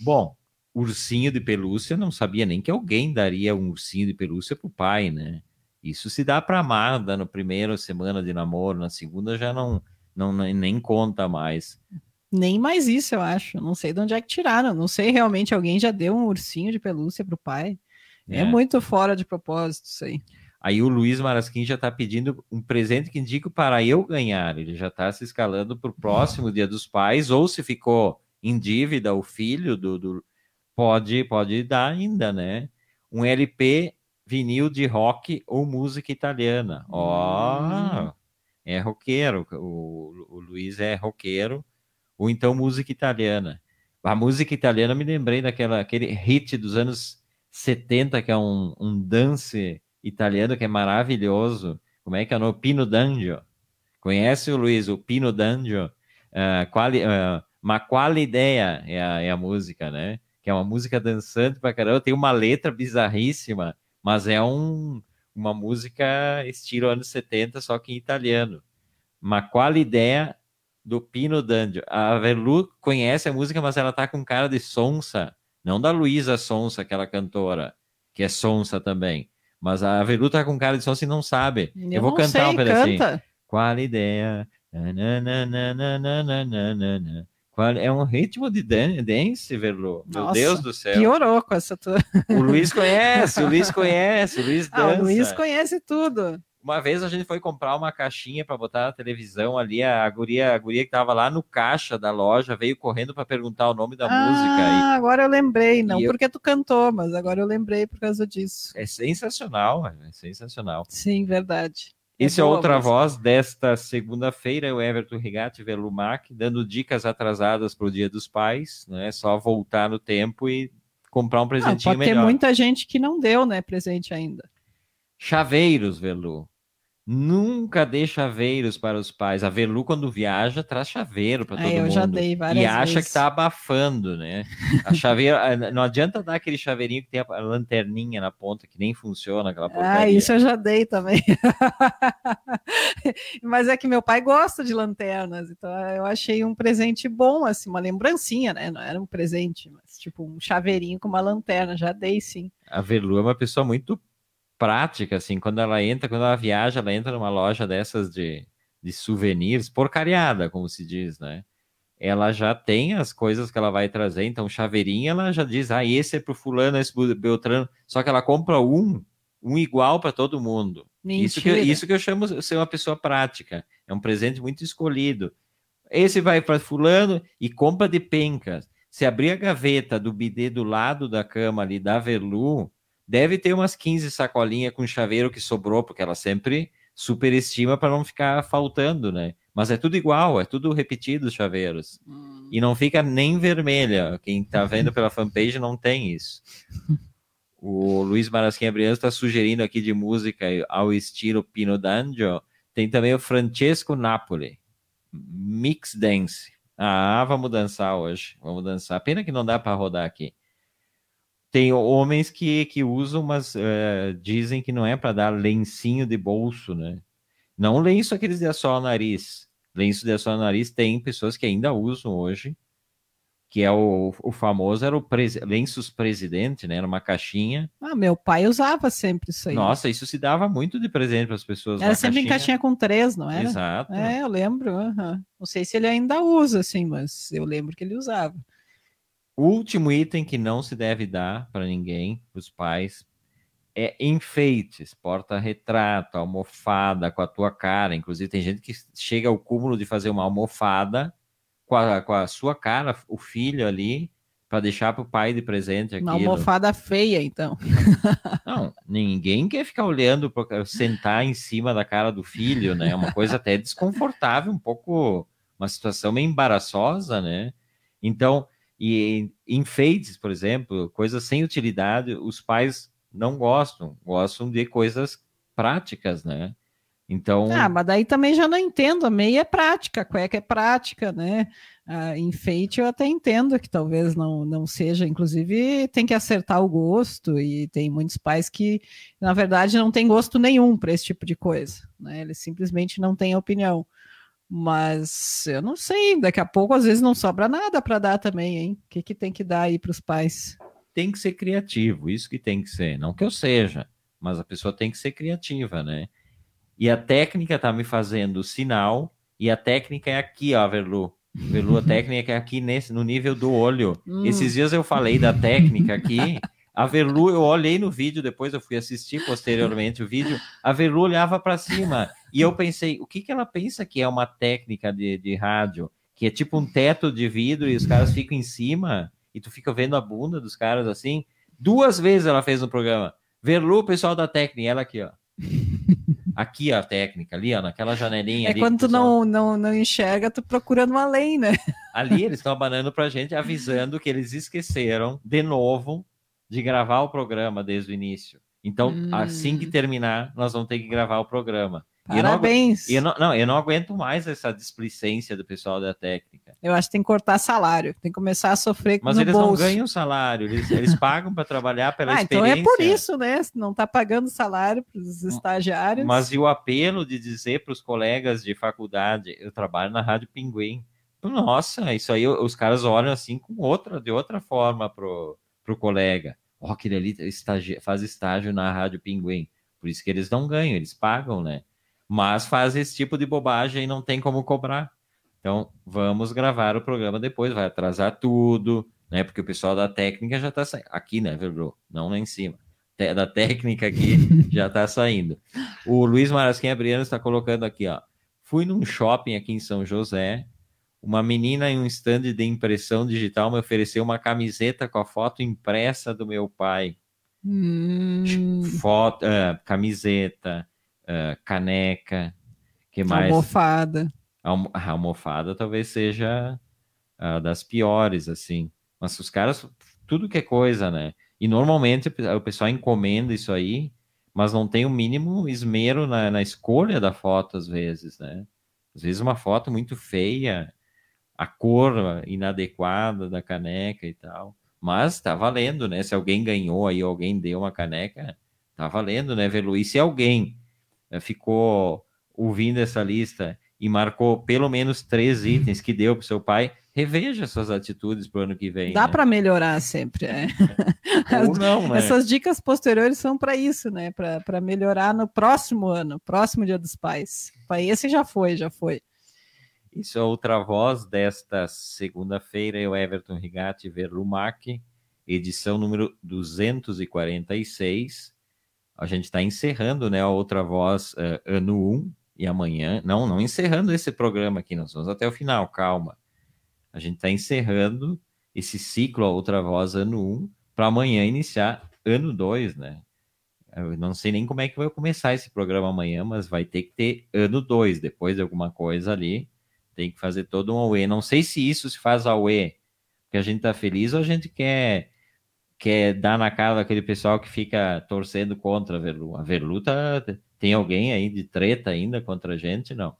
Bom, ursinho de pelúcia, não sabia nem que alguém daria um ursinho de pelúcia pro pai, né? Isso se dá para amar, dá no primeiro semana de namoro, na segunda já não, não nem- nem conta mais. Nem mais isso, eu acho. Não sei de onde é que tiraram. Não sei realmente alguém já deu um ursinho de pelúcia pro pai. É, É. muito fora de propósito isso aí. Aí o Luiz Marasquim já está pedindo um presente que indico para eu ganhar. Ele já está se escalando para o próximo Dia dos Pais, ou se ficou em dívida o filho do, do- pode pode dar ainda, né? Um LP vinil de rock ou música italiana. Ó, Hum. é roqueiro. O, o Luiz é roqueiro. Ou então música italiana. A música italiana me lembrei daquela aquele hit dos anos 70 que é um, um dance italiano que é maravilhoso. Como é que é o nome? Pino D'Angio. Conhece o Luiz, o Pino D'Angio? Quali, ah, Ma quale ideia é a, é a música, né? Que é uma música dançante pra caramba. Tem uma letra bizarríssima, mas é um, uma música estilo anos 70, só que em italiano. Ma quale ideia do Pino Dandio. A Verlu conhece a música, mas ela tá com cara de sonsa. Não da Luísa Sonsa, aquela cantora, que é sonsa também. Mas a Verlu tá com cara de sonsa e não sabe. Eu, Eu vou não cantar sei, um pedacinho. canta. Qual ideia? Nananana. Qual... É um ritmo de dan- dance, Verlu. Meu Nossa, Deus do céu. Piorou com essa tua. O Luiz conhece, o Luiz conhece, o Luiz Ah, dança. o Luiz conhece tudo. Uma vez a gente foi comprar uma caixinha para botar na televisão ali, a guria, a guria que tava lá no caixa da loja veio correndo para perguntar o nome da música. Ah, agora eu lembrei, não eu- porque tu cantou, mas agora eu lembrei por causa disso. É sensacional, é sensacional. Sim, verdade. É Esse é a outra voz desta segunda-feira, o Everton Rigatti Velumac, dando dicas atrasadas para o Dia dos Pais, né? É só voltar no tempo e comprar um Ah, presentinho pode ter melhor. muita gente que não deu, né, presente ainda. Chaveiros, Velu. Nunca dê chaveiros para os pais. A Velu, quando viaja, traz chaveiro para Ah, todo eu mundo. já dei várias e acha vezes. que tá abafando, né? A chaveira, ah, não adianta dar aquele chaveirinho que tem a lanterninha na ponta, que nem funciona aquela porcaria. Ah, isso eu já dei também. Mas é que meu pai gosta de lanternas, então eu achei um presente bom, assim, uma lembrancinha, né? Não era um presente, mas tipo um chaveirinho com uma lanterna, já dei sim. A Velu é uma pessoa muito prática, assim, quando ela entra, quando ela viaja, ela entra numa loja dessas de, de souvenirs, porcariada, como se diz, né? Ela já tem as coisas que ela vai trazer, então chaveirinho ela já diz, ah, esse é pro fulano, esse pro Beltrano, só que ela compra um, um igual para todo mundo. Isso que, Mentira. isso que eu chamo de ser uma pessoa prática. É um presente muito escolhido. Esse vai para fulano e compra de pencas. Se abrir a gaveta do bidê do lado da cama ali da Velu, deve ter umas 15 sacolinhas com chaveiro que sobrou, porque ela sempre superestima para não ficar faltando, né? Mas é tudo igual, é tudo repetido os chaveiros. Hum. E não fica nem vermelha. Quem tá vendo pela fanpage não tem isso. O Luiz Marasquinha Briano está sugerindo aqui de música ao estilo Pino D'Angio. Tem também o Francesco Napoli. Mix Dance. Ah, vamos dançar hoje. Vamos dançar. Pena que não dá para rodar aqui. Tem homens que, que usam, mas eh, dizem que não é para dar lencinho de bolso, né? Não lenço aqueles de o nariz. Lenço de o nariz tem pessoas que ainda usam hoje, que é o, o famoso, era o presi- lenços presidente, né? Era uma caixinha. Ah, meu pai usava sempre isso aí. Nossa, isso se dava muito de presente para as pessoas. Era sempre em caixinha com três, não era? Exato. É, eu lembro. aham. Não sei se ele ainda usa, assim, mas eu lembro que ele usava. Último item que não se deve dar para ninguém, para os pais, é enfeites, porta-retrato, almofada com a tua cara. Inclusive, tem gente que chega ao cúmulo de fazer uma almofada com a, com a sua cara, o filho ali, para deixar para o pai de presente Uma aquilo. almofada feia, então. Não, ninguém quer ficar olhando, pra, sentar em cima da cara do filho, né? É uma coisa até desconfortável, um pouco, uma situação meio embaraçosa, né? Então, e enfeites, por exemplo, coisas sem utilidade, os pais não gostam, gostam de coisas práticas, né? Então, Ah, mas daí também já não entendo. A meia é prática, a cueca é prática, né? Ah, enfeite eu até entendo que talvez não, não seja. Inclusive, tem que acertar o gosto, e tem muitos pais que, na verdade, não têm gosto nenhum para esse tipo de coisa, né? Eles simplesmente não têm opinião. Mas eu não sei, daqui a pouco às vezes não sobra nada para dar também, hein? O que, que tem que dar aí para os pais? tem que ser criativo, isso que tem que ser. Não que eu seja, mas a pessoa tem que ser criativa, né? E a técnica tá me fazendo sinal, e a técnica é aqui, ó, Verlu. Verlu, a técnica é aqui nesse, no nível do olho. Hum. Esses dias eu falei da técnica aqui. A Verlu, eu olhei no vídeo, depois eu fui assistir posteriormente o vídeo. A Verlu olhava para cima e eu pensei: o que, que ela pensa que é uma técnica de, de rádio? Que é tipo um teto de vidro e os caras ficam em cima e tu fica vendo a bunda dos caras assim. Duas vezes ela fez no programa. Verlu, pessoal da técnica, ela aqui, ó. Aqui ó, a técnica, ali, ó, naquela janelinha É ali. quando tu pessoal. não, não, não enxerga, tu procurando lei, né? Ali eles estão abanando pra gente, avisando que eles esqueceram de novo de gravar o programa desde o início. Então, Hum. assim que terminar, nós vamos ter que gravar o programa. Parabéns. Eu não, eu não, eu não aguento mais essa displicência do pessoal da técnica. Eu acho que tem que cortar salário, tem que começar a sofrer Mas eles bolso. não ganham salário, eles, eles pagam para trabalhar pela ah, então experiência. é por isso, né? Não está pagando salário para os estagiários. Mas e o apelo de dizer para os colegas de faculdade, eu trabalho na Rádio Pinguim. Nossa, isso aí os caras olham assim com outra, de outra forma pro, pro colega. Ó, oh, aquele ali estagi faz estágio na Rádio Pinguim. Por isso que eles não ganham, eles pagam, né? Mas faz esse tipo de bobagem e não tem como cobrar. Então, vamos gravar o programa depois, vai atrasar tudo, né? Porque o pessoal da técnica já está saindo. Aqui, né, Verbo? Não lá em cima. Da técnica aqui já está saindo. O Luiz Marasquim Abriano está colocando aqui, ó. Fui num shopping aqui em São José. Uma menina em um stand de impressão digital me ofereceu uma camiseta com a foto impressa do meu pai. Hum. Foto, uh, camiseta, uh, caneca, que mais? Almofada. A almofada talvez seja uh, das piores, assim. Mas os caras, tudo que é coisa, né? E normalmente o pessoal encomenda isso aí, mas não tem o mínimo esmero na, na escolha da foto, às vezes, né? Às vezes uma foto muito feia, a cor inadequada da caneca e tal. Mas tá valendo, né? Se alguém ganhou aí, alguém deu uma caneca, tá valendo, né, Velu? E se alguém eh, ficou ouvindo essa lista e marcou pelo menos três itens que deu para seu pai, reveja suas atitudes para o ano que vem. Dá né? para melhorar sempre. É. Ou não, né? Essas dicas posteriores são para isso, né? Para melhorar no próximo ano, próximo Dia dos Pais. Esse já foi, já foi. Isso é outra voz desta segunda-feira, eu, Everton Rigatti Verlumac, edição número 246. A gente está encerrando, né, a outra voz uh, ano 1 e amanhã. Não, não encerrando esse programa aqui, nós vamos até o final, calma. A gente está encerrando esse ciclo, a outra voz ano 1, para amanhã iniciar ano 2, né? Eu não sei nem como é que vai começar esse programa amanhã, mas vai ter que ter ano 2, depois de alguma coisa ali tem que fazer todo um AUE. Não sei se isso se faz AUE, porque a gente tá feliz ou a gente quer, quer dar na cara daquele pessoal que fica torcendo contra a Verlu. A Verlu tá, tem alguém aí de treta ainda contra a gente? Não.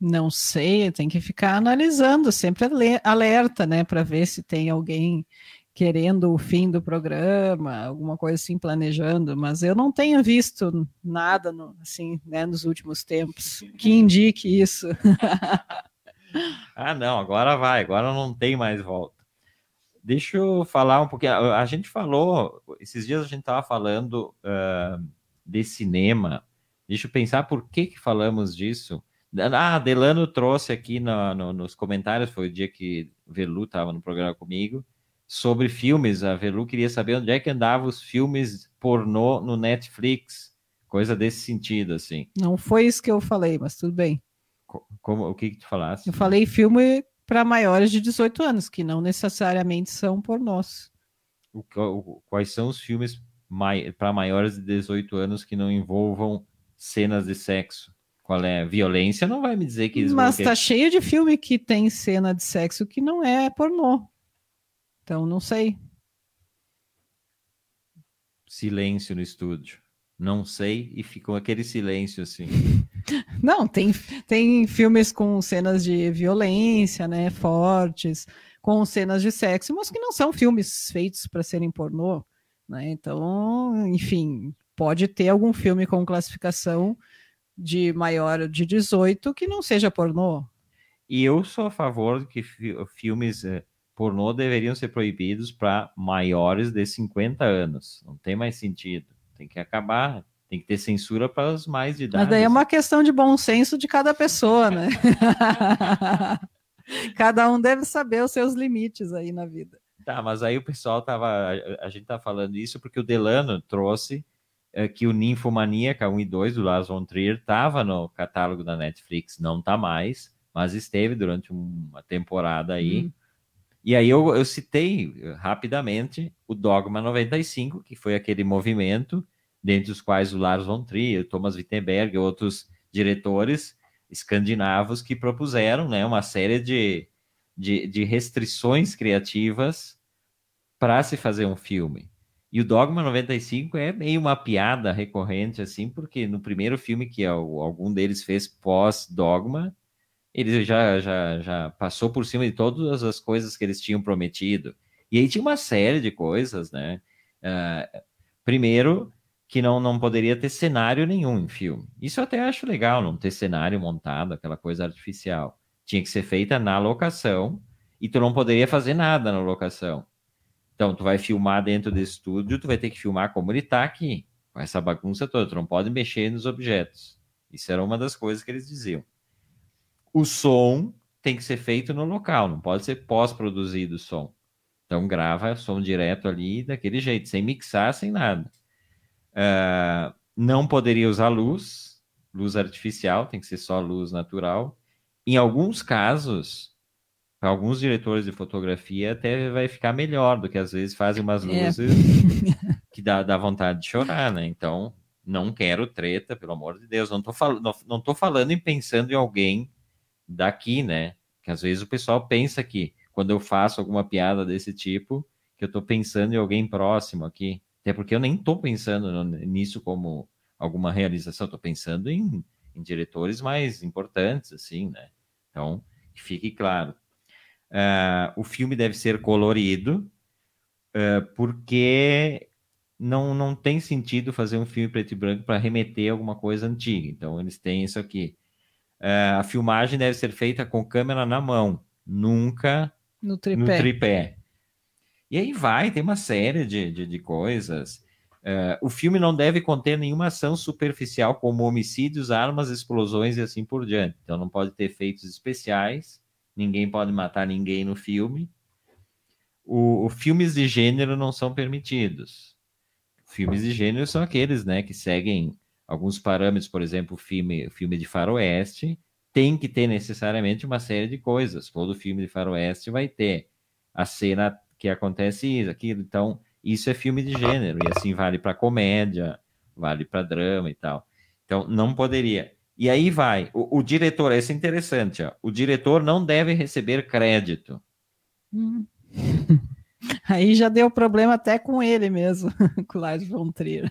Não sei, tem que ficar analisando, sempre alerta, né, para ver se tem alguém querendo o fim do programa, alguma coisa assim planejando, mas eu não tenho visto nada no, assim, né, nos últimos tempos que indique isso. ah, não, agora vai, agora não tem mais volta. Deixa eu falar um pouquinho. A gente falou, esses dias a gente estava falando uh, de cinema. Deixa eu pensar por que, que falamos disso. Ah, Delano trouxe aqui no, no, nos comentários, foi o dia que Velu estava no programa comigo, sobre filmes. A Velu queria saber onde é que andavam os filmes pornô no Netflix, coisa desse sentido, assim. Não foi isso que eu falei, mas tudo bem. Como, o que, que tu falaste? Eu falei filme para maiores de 18 anos, que não necessariamente são pornôs. O, o, quais são os filmes mai, para maiores de 18 anos que não envolvam cenas de sexo? Qual é? Violência não vai me dizer que eles Mas tá cheio de filme que tem cena de sexo que não é pornô. Então não sei. Silêncio no estúdio. Não sei e ficou aquele silêncio assim. Não, tem, tem filmes com cenas de violência, né, fortes, com cenas de sexo, mas que não são filmes feitos para serem pornô, né? Então, enfim, pode ter algum filme com classificação de maior de 18 que não seja pornô. E eu sou a favor que filmes eh, pornô deveriam ser proibidos para maiores de 50 anos. Não tem mais sentido. Tem que acabar tem que ter censura para os mais de idade. Mas daí é uma questão de bom senso de cada pessoa, né? cada um deve saber os seus limites aí na vida. Tá, mas aí o pessoal tava. A, gente tá falando isso porque o Delano trouxe é, que o Ninfomaníaca 1 e 2 do Lars von Trier estava no catálogo da Netflix, não tá mais, mas esteve durante uma temporada aí. Hum. E aí eu, eu citei rapidamente o Dogma 95, que foi aquele movimento dentre os quais o Lars von Trier, Thomas Wittenberg outros diretores escandinavos que propuseram né, uma série de, de, de restrições criativas para se fazer um filme. E o Dogma 95 é meio uma piada recorrente, assim, porque no primeiro filme que algum deles fez pós-Dogma, ele já, já, já passou por cima de todas as coisas que eles tinham prometido. E aí tinha uma série de coisas, né? Uh, primeiro, que não, não poderia ter cenário nenhum em filme. Isso eu até acho legal, não ter cenário montado, aquela coisa artificial. Tinha que ser feita na locação e tu não poderia fazer nada na locação. Então, tu vai filmar dentro do estúdio, tu vai ter que filmar como ele está aqui, com essa bagunça toda. Tu não pode mexer nos objetos. Isso era uma das coisas que eles diziam. O som tem que ser feito no local, não pode ser pós-produzido o som. Então, grava som direto ali, daquele jeito, sem mixar, sem nada. Uh, não poderia usar luz, luz artificial, tem que ser só luz natural. Em alguns casos, para alguns diretores de fotografia até vai ficar melhor do que às vezes fazem umas é. luzes é. que dá, dá vontade de chorar, né? Então, não quero treta, pelo amor de Deus. Não tô, fal não, não tô falando e pensando em alguém daqui, né? Que às vezes o pessoal pensa que quando eu faço alguma piada desse tipo, que eu tô pensando em alguém próximo aqui. Até porque eu nem tô pensando nisso como alguma realização, tô pensando em, em diretores mais importantes, assim, né? Então, que fique claro. Uh, o filme deve ser colorido, uh, porque não, não tem sentido fazer um filme preto e branco para remeter a alguma coisa antiga. Então, eles têm isso aqui. Uh, a filmagem deve ser feita com câmera na mão, nunca no tripé. No tripé. E aí vai, tem uma série de, de, de coisas. o filme não deve conter nenhuma ação superficial, como homicídios, armas, explosões e assim por diante. Então, não pode ter efeitos especiais ninguém pode matar ninguém no filme. O, o, filmes de gênero não são permitidos. Filmes de gênero são aqueles, né, que seguem alguns parâmetros, por exemplo, o filme, filme de faroeste tem que ter necessariamente uma série de coisas. Todo filme de faroeste vai ter a cena que acontece isso, aquilo. Então, isso é filme de gênero e assim vale para comédia, vale para drama e tal. Então, não poderia. E aí vai, o, o diretor, esse é interessante, ó, o diretor não deve receber crédito. Hum. Aí já deu problema até com ele mesmo, com o Lars von Trier.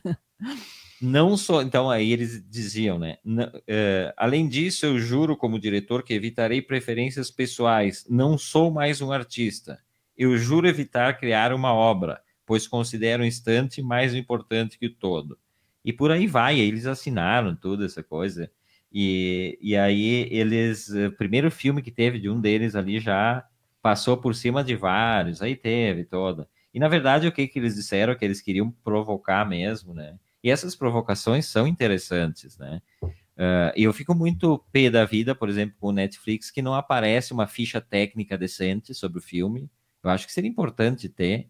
Não só, então aí eles diziam, né? uh, além disso, eu juro como diretor que evitarei preferências pessoais. Não sou mais um artista. Eu juro evitar criar uma obra, pois considero o instante mais importante que o todo. E por aí vai, eles assinaram toda essa coisa. E, e aí eles, o primeiro filme que teve de um deles ali já passou por cima de vários, aí teve toda. E na verdade o que, que eles disseram? Que eles queriam provocar mesmo, né? E essas provocações são interessantes, né? Uh, eu fico muito pé da vida, por exemplo, com o Netflix, que não aparece uma ficha técnica decente sobre o filme. Eu acho que seria importante ter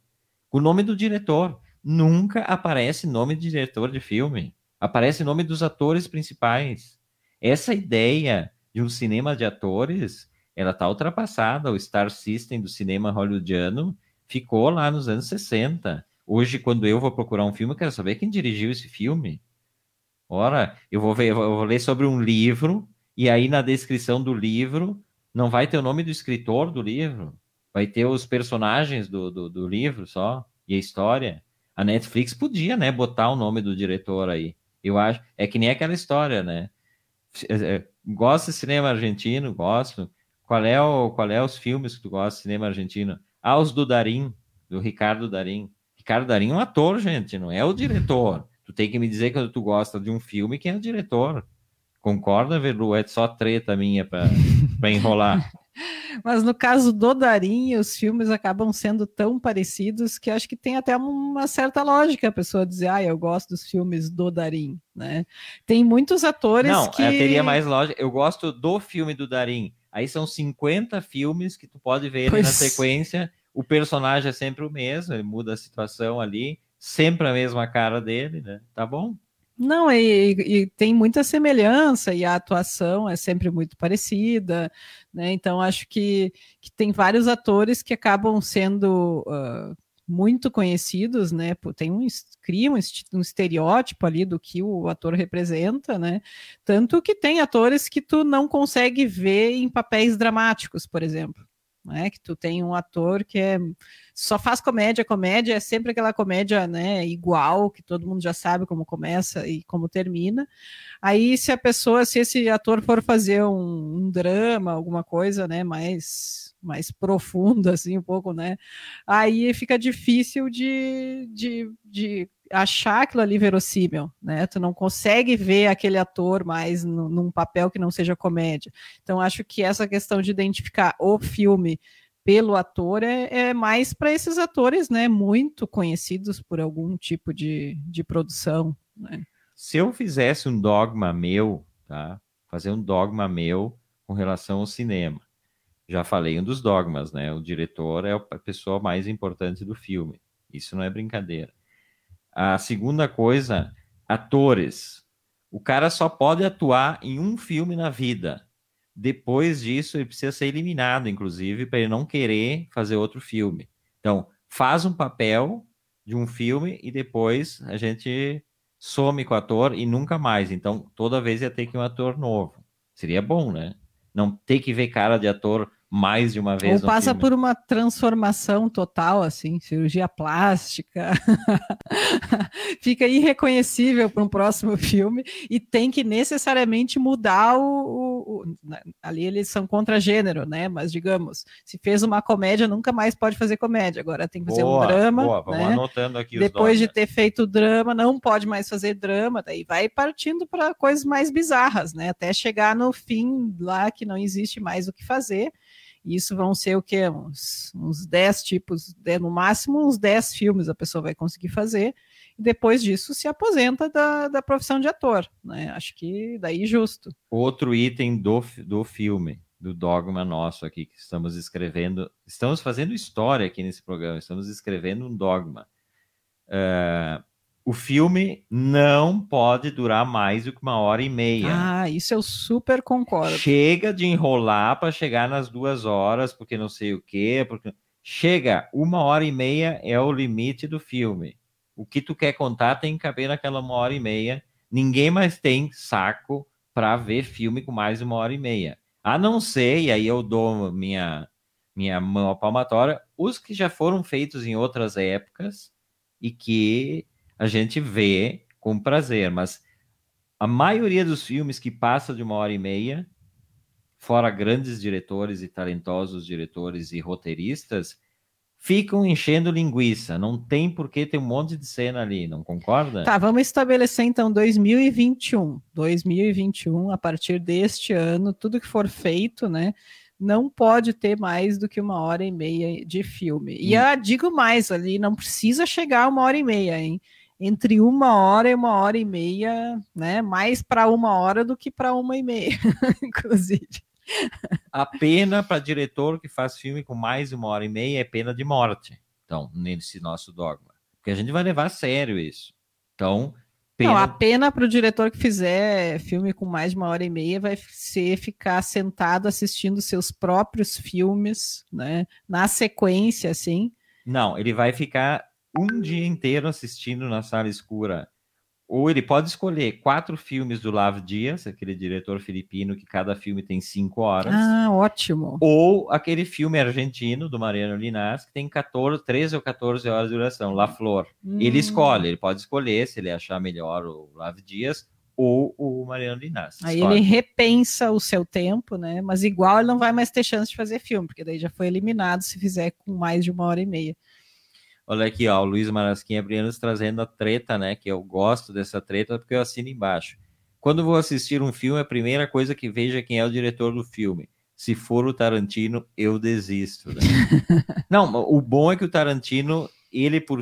o nome do diretor. Nunca aparece nome de diretor de filme. Aparece nome dos atores principais. Essa ideia de um cinema de atores, ela está ultrapassada. O Star System do cinema hollywoodiano ficou lá nos anos 60. Hoje, quando eu vou procurar um filme, eu quero saber quem dirigiu esse filme. Ora, eu vou ver, eu vou ler sobre um livro, e aí na descrição do livro não vai ter o nome do escritor do livro, vai ter os personagens do, do, do livro só, e a história. A Netflix podia, né, botar o nome do diretor aí. Eu acho, é que nem aquela história, né? É, é, gosta de cinema argentino? Gosto. Qual é, o, qual é os filmes que tu gosta de cinema argentino? Ah, os do Darim, do Ricardo Darim. Ricardo Darim é um ator, gente, não é o diretor. Tu tem que me dizer quando tu gosta de um filme quem é o diretor. Concorda, Verlu? É só treta minha para enrolar. Mas no caso do Darim, os filmes acabam sendo tão parecidos que acho que tem até uma certa lógica a pessoa dizer, ah, eu gosto dos filmes do Darim, né? Tem muitos atores Não, que... Não, teria mais lógica. Eu gosto do filme do Darim. Aí são 50 filmes que tu pode ver pois... na sequência. O personagem é sempre o mesmo, ele muda a situação ali, sempre a mesma cara dele, né? Tá bom? Não, e, e, tem muita semelhança, e a atuação é sempre muito parecida, né? Então acho que, que tem vários atores que acabam sendo uh, muito conhecidos, né? Tem um cria um, um, estereótipo ali do que o ator representa, né? Tanto que tem atores que tu não consegue ver em papéis dramáticos, por exemplo. né? Que tu tem um ator que é só faz comédia, comédia é sempre aquela comédia, né, igual, que todo mundo já sabe como começa e como termina. Aí se a pessoa, se esse ator for fazer um, um drama, alguma coisa, né, mais mais profunda, assim, um pouco, né? Aí fica difícil de, de, de achar aquilo ali verossímil, né? Tu não consegue ver aquele ator mais num papel que não seja comédia. Então, acho que essa questão de identificar o filme pelo ator é, é mais para esses atores, né? Muito conhecidos por algum tipo de, de produção, né? Se eu fizesse um dogma meu, tá? Fazer um dogma meu com relação ao cinema. Já falei um dos dogmas, né? O diretor é a pessoa mais importante do filme. Isso não é brincadeira. A segunda coisa, atores. O cara só pode atuar em um filme na vida. Depois disso, ele precisa ser eliminado, inclusive, para ele não querer fazer outro filme. Então, faz um papel de um filme e depois a gente some com o ator e nunca mais. Então, toda vez ia ter que um ator novo. Seria bom, né? Não ter que ver cara de ator mais de uma vez. Ou passa por uma transformação total, assim, cirurgia plástica, fica irreconhecível para um próximo filme e tem que necessariamente mudar o, o, o, Ali eles são contra gênero, né? Mas digamos, se fez uma comédia, nunca mais pode fazer comédia. Agora tem que fazer boa, um drama. Boa, vamos né? anotando aqui Depois de ter feito drama, não pode mais fazer drama, daí vai partindo para coisas mais bizarras, né? Até chegar no fim lá que não existe mais o que fazer isso vão ser o quê? Uns, uns 10 tipos, no máximo uns 10 filmes a pessoa vai conseguir fazer, e depois disso se aposenta da, da profissão de ator. Né? Acho que daí justo. Outro item do, do filme, do dogma nosso aqui, que estamos escrevendo, estamos fazendo história aqui nesse programa, estamos escrevendo um dogma. Uh, o filme não pode durar mais do que uma hora e meia. Ah, isso eu super concordo. Chega de enrolar para chegar nas duas horas, porque não sei o quê. Porque... Chega, uma hora e meia é o limite do filme. O que tu quer contar tem que caber naquela uma hora e meia. Ninguém mais tem saco para ver filme com mais de uma hora e meia. A não ser, e aí eu dou minha, minha mão palmatória, os que já foram feitos em outras épocas e que a gente vê com prazer, mas a maioria dos filmes que passa de uma hora e meia, fora grandes diretores e talentosos diretores e roteiristas, ficam enchendo linguiça. Não tem por que ter um monte de cena ali, não concorda? Tá, vamos estabelecer então 2021. 2021, a partir deste ano, tudo que for feito, né? Não pode ter mais do que uma hora e meia de filme. E hum. eu digo mais ali, não precisa chegar a uma hora e meia, hein? Entre uma hora e uma hora e meia, né? Mais para uma hora do que para uma e meia, inclusive. A pena para diretor que faz filme com mais de uma hora e meia é pena de morte. Então, nesse nosso dogma. Porque a gente vai levar a sério isso. Então, pena... Não, a pena para o diretor que fizer filme com mais de uma hora e meia vai ser ficar sentado assistindo seus próprios filmes, né? Na sequência, assim. Não, ele vai ficar um dia inteiro assistindo na sala escura. Ou ele pode escolher quatro filmes do Lavo Dias, aquele diretor filipino que cada filme tem cinco horas. Ah, ótimo. Ou aquele filme argentino do Mariano Linás, que tem 14, 13 ou 14 horas de duração, La Flor. Hum. Ele escolhe, ele pode escolher se ele achar melhor o Lavo Dias ou o Mariano Linás. Aí escolhe. ele repensa o seu tempo, né? Mas igual ele não vai mais ter chance de fazer filme, porque daí já foi eliminado se fizer com mais de uma hora e meia. Olha aqui, ó, o Luiz Marasquinha Brianos trazendo a treta, né? Que eu gosto dessa treta porque eu assino embaixo. Quando vou assistir um filme, a primeira coisa que vejo é quem é o diretor do filme. Se for o Tarantino, eu desisto. Né? Não, o bom é que o Tarantino, ele por,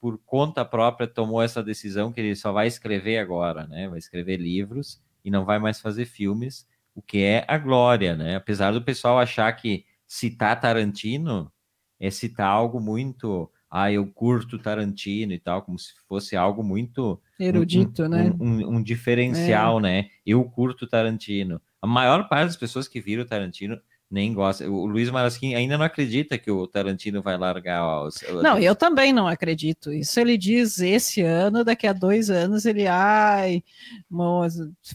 por conta própria tomou essa decisão que ele só vai escrever agora, né? Vai escrever livros e não vai mais fazer filmes, o que é a glória, né? Apesar do pessoal achar que citar Tarantino é citar algo muito ah, eu curto Tarantino e tal, como se fosse algo muito erudito, um, né? Um, um, um diferencial, é. né? Eu curto Tarantino. A maior parte das pessoas que viram Tarantino nem gosta. O Luiz Marasquim ainda não acredita que o Tarantino vai largar os. Não, eu também não acredito. Isso ele diz esse ano, daqui a dois anos ele, ai,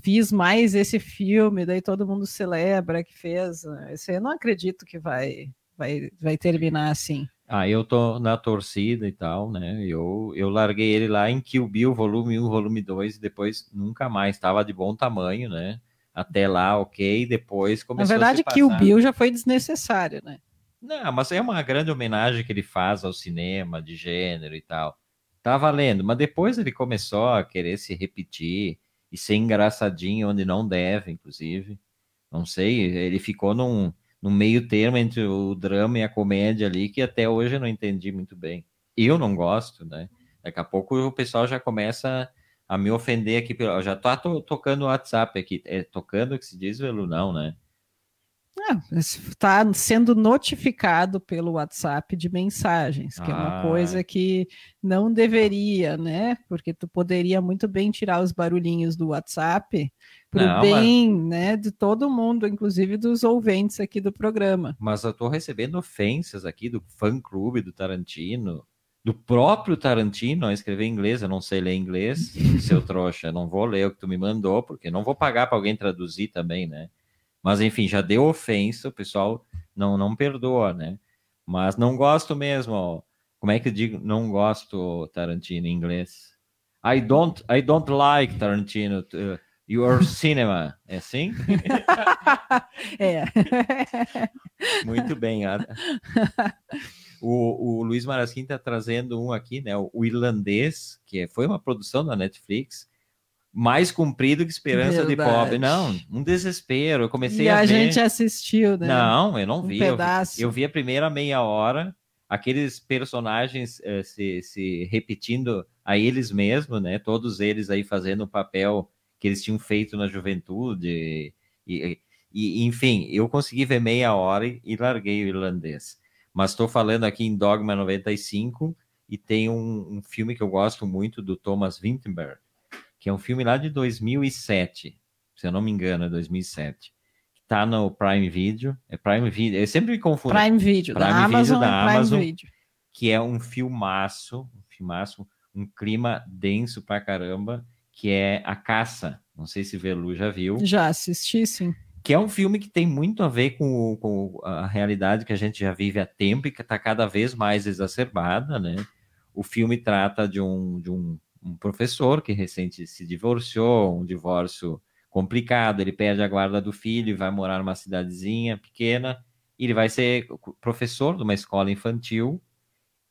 fiz mais esse filme, daí todo mundo celebra que fez. Esse eu não acredito que vai vai, vai terminar assim? Ah, eu tô na torcida e tal, né? Eu, eu larguei ele lá em Kill Bill, volume 1, volume 2, e depois nunca mais. Estava de bom tamanho, né? Até lá, ok. Depois começou Na verdade, a Kill. Bill já foi desnecessário, né? Não, mas é uma grande homenagem que ele faz ao cinema de gênero e tal. Tá valendo, mas depois ele começou a querer se repetir e ser engraçadinho onde não deve, inclusive. Não sei, ele ficou num, num meio termo entre o drama e a comédia ali que até hoje eu não entendi muito bem. Eu não gosto, né? Daqui a pouco o pessoal já começa a me ofender aqui. Eu já tô, tô tocando o WhatsApp aqui. É tocando que se diz, Velu? Não, né? Está sendo notificado pelo WhatsApp de mensagens, que é uma Ah. coisa que não deveria, né? Porque tu poderia muito bem tirar os barulhinhos do WhatsApp para o bem, né, de todo mundo, inclusive dos ouvintes aqui do programa. Mas eu tô recebendo ofensas aqui do fã-clube do Tarantino, do próprio Tarantino, a escrever em inglês, eu não sei ler inglês, seu trouxa, não vou ler o que tu me mandou, porque não vou pagar para alguém traduzir também, né? Mas enfim, já deu ofensa, o pessoal não, não perdoa, né? Mas não gosto mesmo, ó. como é que eu digo não gosto Tarantino em inglês? I don't, I don't like Tarantino, uh, your cinema, é assim? É. Muito bem. a- O, o Luiz Marasquim está trazendo um aqui, né? O Irlandês, que foi uma produção da Netflix, mais comprido que Esperança de Verdade. Pobre. Não, um desespero. Eu comecei e a, a ver. gente assistiu, né? Não, eu não um vi. Pedaço. eu vi a primeira meia hora, aqueles personagens eh, se, se repetindo a eles mesmos, né? Todos eles aí fazendo o papel que eles tinham feito na juventude. E, e, enfim, eu consegui ver meia hora e, larguei o irlandês. Mas estou falando aqui em Dogma 95 e tem um, um filme que eu gosto muito do Thomas Vinterberg, que é um filme lá de 2007, se eu não me engano, é 2007 tá no Prime Video, é Prime Video, eu sempre me confundo, Prime Video, Prime da Video Amazon da Prime Amazon. Video. que é um filmaço, um filmaço, um clima denso pra caramba, que é A Caça, não sei se Velu já viu, Já assisti, sim. que é um filme que tem muito a ver com, com a realidade que a gente já vive há tempo e que está cada vez mais exacerbada, né? O filme trata de um, de um, um professor que recente se divorciou, um divórcio complicado, ele perde a guarda do filho e vai morar numa cidadezinha pequena, ele vai ser professor de uma escola infantil,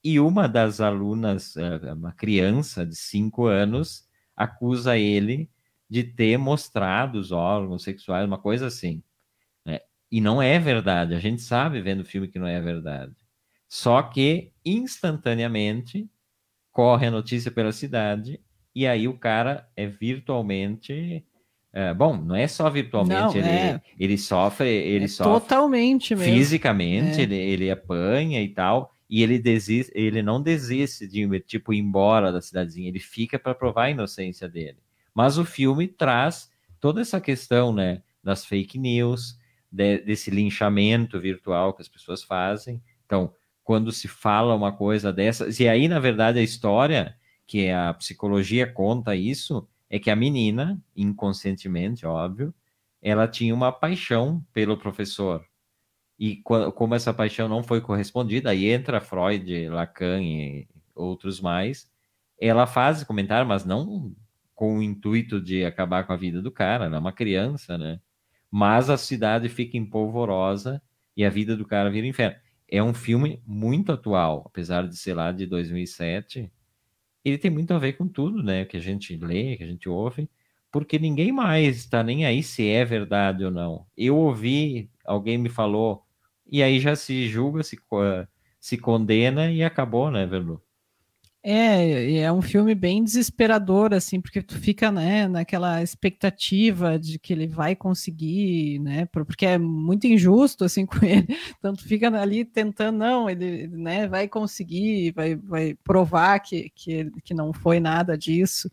e uma das alunas, eh, uma criança de cinco anos, acusa ele de ter mostrado os órgãos sexuais, uma coisa assim. né? E não é verdade. A gente sabe vendo o filme que não é verdade. Só que instantaneamente corre a notícia pela cidade e aí o cara é virtualmente é, bom, não é só virtualmente, Não, ele, é. ele sofre, ele É sofre Totalmente mesmo. fisicamente, É. ele, ele apanha e tal, e ele desiste, ele não desiste de tipo ir embora da cidadezinha, ele fica para provar a inocência dele. Mas o filme traz toda essa questão, né, das fake news, de- desse linchamento virtual que as pessoas fazem. Então, quando se fala uma coisa dessas, e aí na verdade a história que a psicologia conta isso é que a menina, inconscientemente, óbvio, ela tinha uma paixão pelo professor. E como essa paixão não foi correspondida, aí entra Freud, Lacan e outros mais, ela faz comentário, mas não com o intuito de acabar com a vida do cara, ela é uma criança, né? Mas a cidade fica empolvorosa e a vida do cara vira inferno. É um filme muito atual, apesar de ser lá de 2007. Ele tem muito a ver com tudo, né? Que a gente lê, que a gente ouve, porque ninguém mais está nem aí se é verdade ou não. Eu ouvi, alguém me falou, e aí já se julga, se, se condena e acabou, né, Verlu? É, é um filme bem desesperador, assim, porque tu fica, né, naquela expectativa de que ele vai conseguir, né, por- porque é muito injusto, assim, com ele, então tu fica ali tentando, não, ele, né, vai conseguir, vai, vai provar que, que, que não foi nada disso,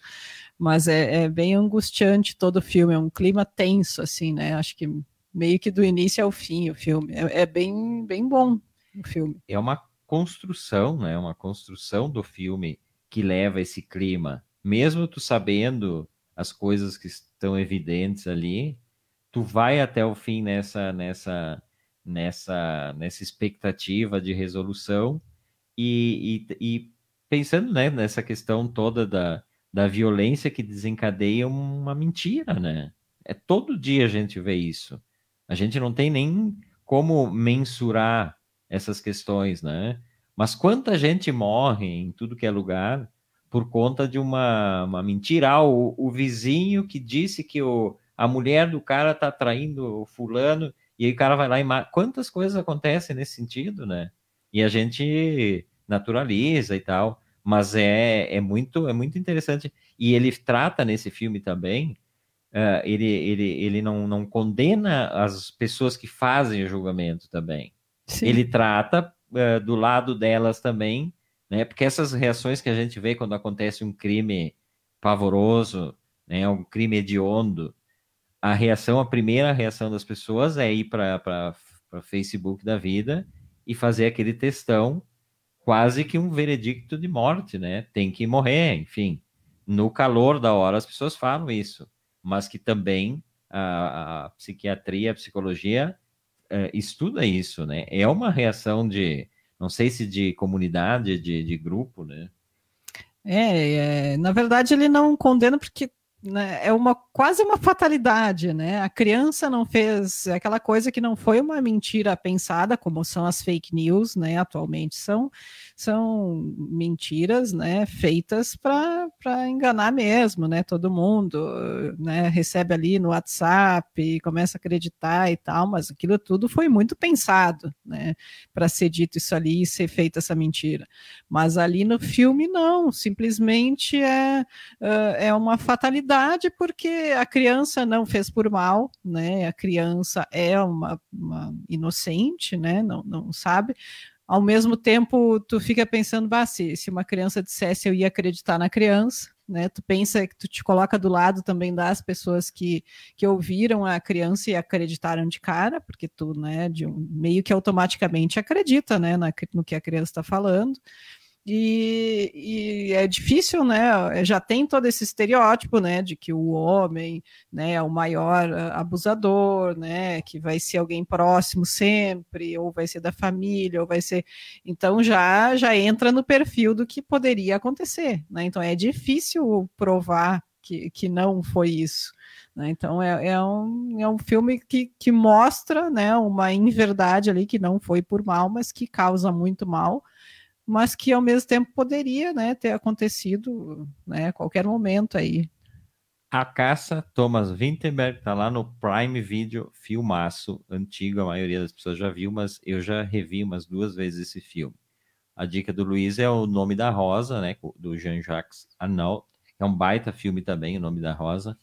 mas é, é bem angustiante todo o filme, é um clima tenso, assim, né, acho que meio que do início ao fim o filme, é, é bem, bem bom o filme. É uma construção, né? Uma construção do filme que leva esse clima. Mesmo tu sabendo as coisas que estão evidentes ali, tu vai até o fim nessa nessa nessa, nessa expectativa de resolução e, e, e pensando né, nessa questão toda da, da violência que desencadeia uma mentira, né? É todo dia a gente vê isso. A gente não tem nem como mensurar essas questões, né? Mas quanta gente morre em tudo que é lugar por conta de uma, uma mentira. Ah, o, o vizinho que disse que o, a mulher do cara tá traindo o fulano, e aí o cara vai lá e mata. Quantas coisas acontecem nesse sentido, né? E a gente naturaliza e tal, mas é, é muito é muito interessante. E ele trata nesse filme também, uh, ele, ele, ele não, não condena as pessoas que fazem o julgamento também. Sim. Ele trata uh, do lado delas também, né? Porque essas reações que a gente vê quando acontece um crime pavoroso, né, um crime hediondo, a reação, a primeira reação das pessoas é ir para Facebook da vida e fazer aquele textão, quase que um veredicto de morte, né? Tem que morrer, enfim. No calor da hora as pessoas falam isso, mas que também a, a psiquiatria, a psicologia é, estuda isso, né? É uma reação de, não sei se de comunidade, de, de grupo, né? É, é, na verdade ele não condena porque né, é uma quase uma fatalidade, né? A criança não fez aquela coisa que não foi uma mentira pensada, como são as fake news, né? Atualmente são são mentiras, né? Feitas para enganar mesmo, né? Todo mundo, né? Recebe ali no WhatsApp começa a acreditar e tal, mas aquilo tudo foi muito pensado, né? Para ser dito isso ali e ser feita essa mentira. Mas ali no filme não, simplesmente é é uma fatalidade porque a criança não fez por mal, né? A criança é uma, uma inocente, né? Não, não sabe. Ao mesmo tempo, tu fica pensando, bah, se, se uma criança dissesse eu ia acreditar na criança, né? Tu pensa que tu te coloca do lado também das pessoas que, que ouviram a criança e acreditaram de cara, porque tu, né, de um, meio que automaticamente acredita, né, na, no que a criança está falando. E, e, é difícil, né? Já tem todo esse estereótipo, né, de que o homem, né, é o maior ah, abusador, né, que vai ser alguém próximo sempre, ou vai ser da família, ou vai ser. Então já já entra no perfil do que poderia acontecer, né? Então é difícil provar que, que não foi isso. Né? Então é, é, um, é um filme que, que mostra, né, uma inverdade ali que não foi por mal, mas que causa muito mal mas que ao mesmo tempo poderia né, ter acontecido né, qualquer momento aí. A Caça, Thomas Winterberg, tá lá no Prime Video, filmaço, antigo, a maioria das pessoas já viu, mas eu já revi umas duas vezes esse filme. A dica do Luiz é o Nome da Rosa, né, do Jean-Jacques Arnaud, é um baita filme também, o Nome da Rosa.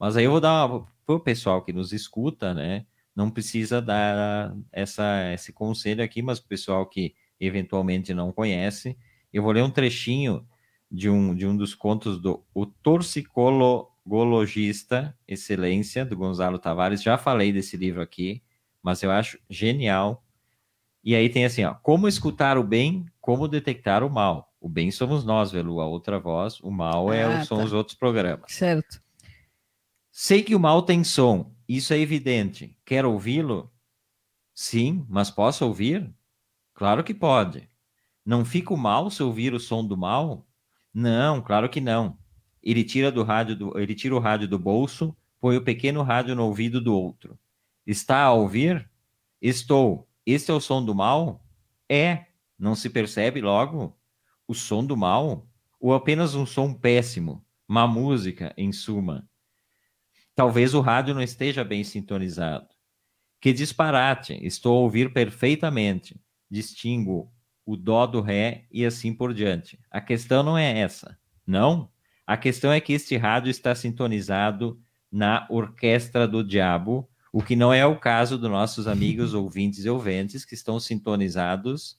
Mas aí eu vou dar para o pessoal que nos escuta, né, não precisa dar essa, esse conselho aqui, mas o pessoal que eventualmente não conhece. Eu vou ler um trechinho de um, de um dos contos do O Torcicologista Excelência, do Gonzalo Tavares. Já falei desse livro aqui, mas eu acho genial. E aí tem assim, ó, como escutar o bem, como detectar o mal. O bem somos nós, Velu, a outra voz. O mal é, ah, são tá. os outros programas. Certo. Sei que o mal tem som, isso é evidente. Quer ouvi-lo? Sim, mas posso ouvir? Claro que pode. Não fico mal se ouvir o som do mal? Não, claro que não. Ele tira do rádio do, ele tira o rádio do bolso, põe o pequeno rádio no ouvido do outro. Está a ouvir? Estou. Este é o som do mal? É. Não se percebe logo? O som do mal? Ou apenas um som péssimo? Má música, em suma. Talvez o rádio não esteja bem sintonizado. Que disparate! Estou a ouvir perfeitamente distingo o dó do ré e assim por diante. A questão não é essa. Não. A questão é que este rádio está sintonizado na orquestra do diabo, o que não é o caso dos nossos amigos ouvintes e ouvintes que estão sintonizados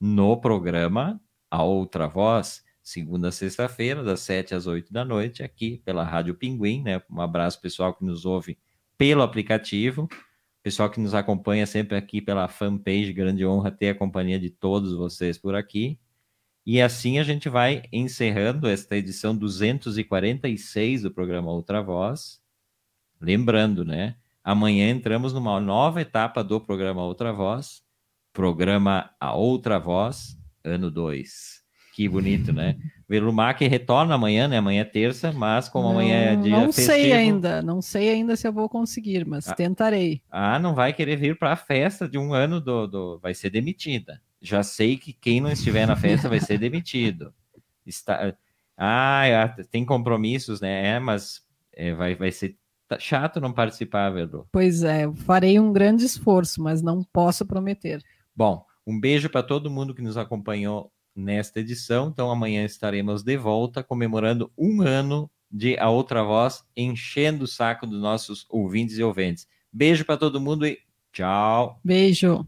no programa A Outra Voz, segunda a sexta-feira, das sete às oito da noite, aqui pela Rádio Pinguim, né? Um abraço pessoal que nos ouve pelo aplicativo Pessoal que nos acompanha sempre aqui pela fanpage, grande honra ter a companhia de todos vocês por aqui. E assim a gente vai encerrando esta edição 246 do programa Outra Voz. Lembrando, né? Amanhã entramos numa nova etapa do programa Outra Voz, programa A Outra Voz, ano 2. Que bonito, né? Velumac retorna amanhã, né? Amanhã é terça, mas como não, amanhã é dia Não festivo, sei ainda, não sei ainda se eu vou conseguir, mas Ah. tentarei. Ah, não vai querer vir para a festa de um ano do, do. Vai ser demitida. Já sei que quem não estiver na festa vai ser demitido. Está... Ah, tem compromissos, né? É, mas é, vai, vai ser chato não participar, Verdu. Pois é, farei um grande esforço, mas não posso prometer. Bom, um beijo para todo mundo que nos acompanhou nesta edição. Então, amanhã estaremos de volta comemorando um ano de A Outra Voz, enchendo o saco dos nossos ouvintes e ouvintes. Beijo para todo mundo e tchau. Beijo.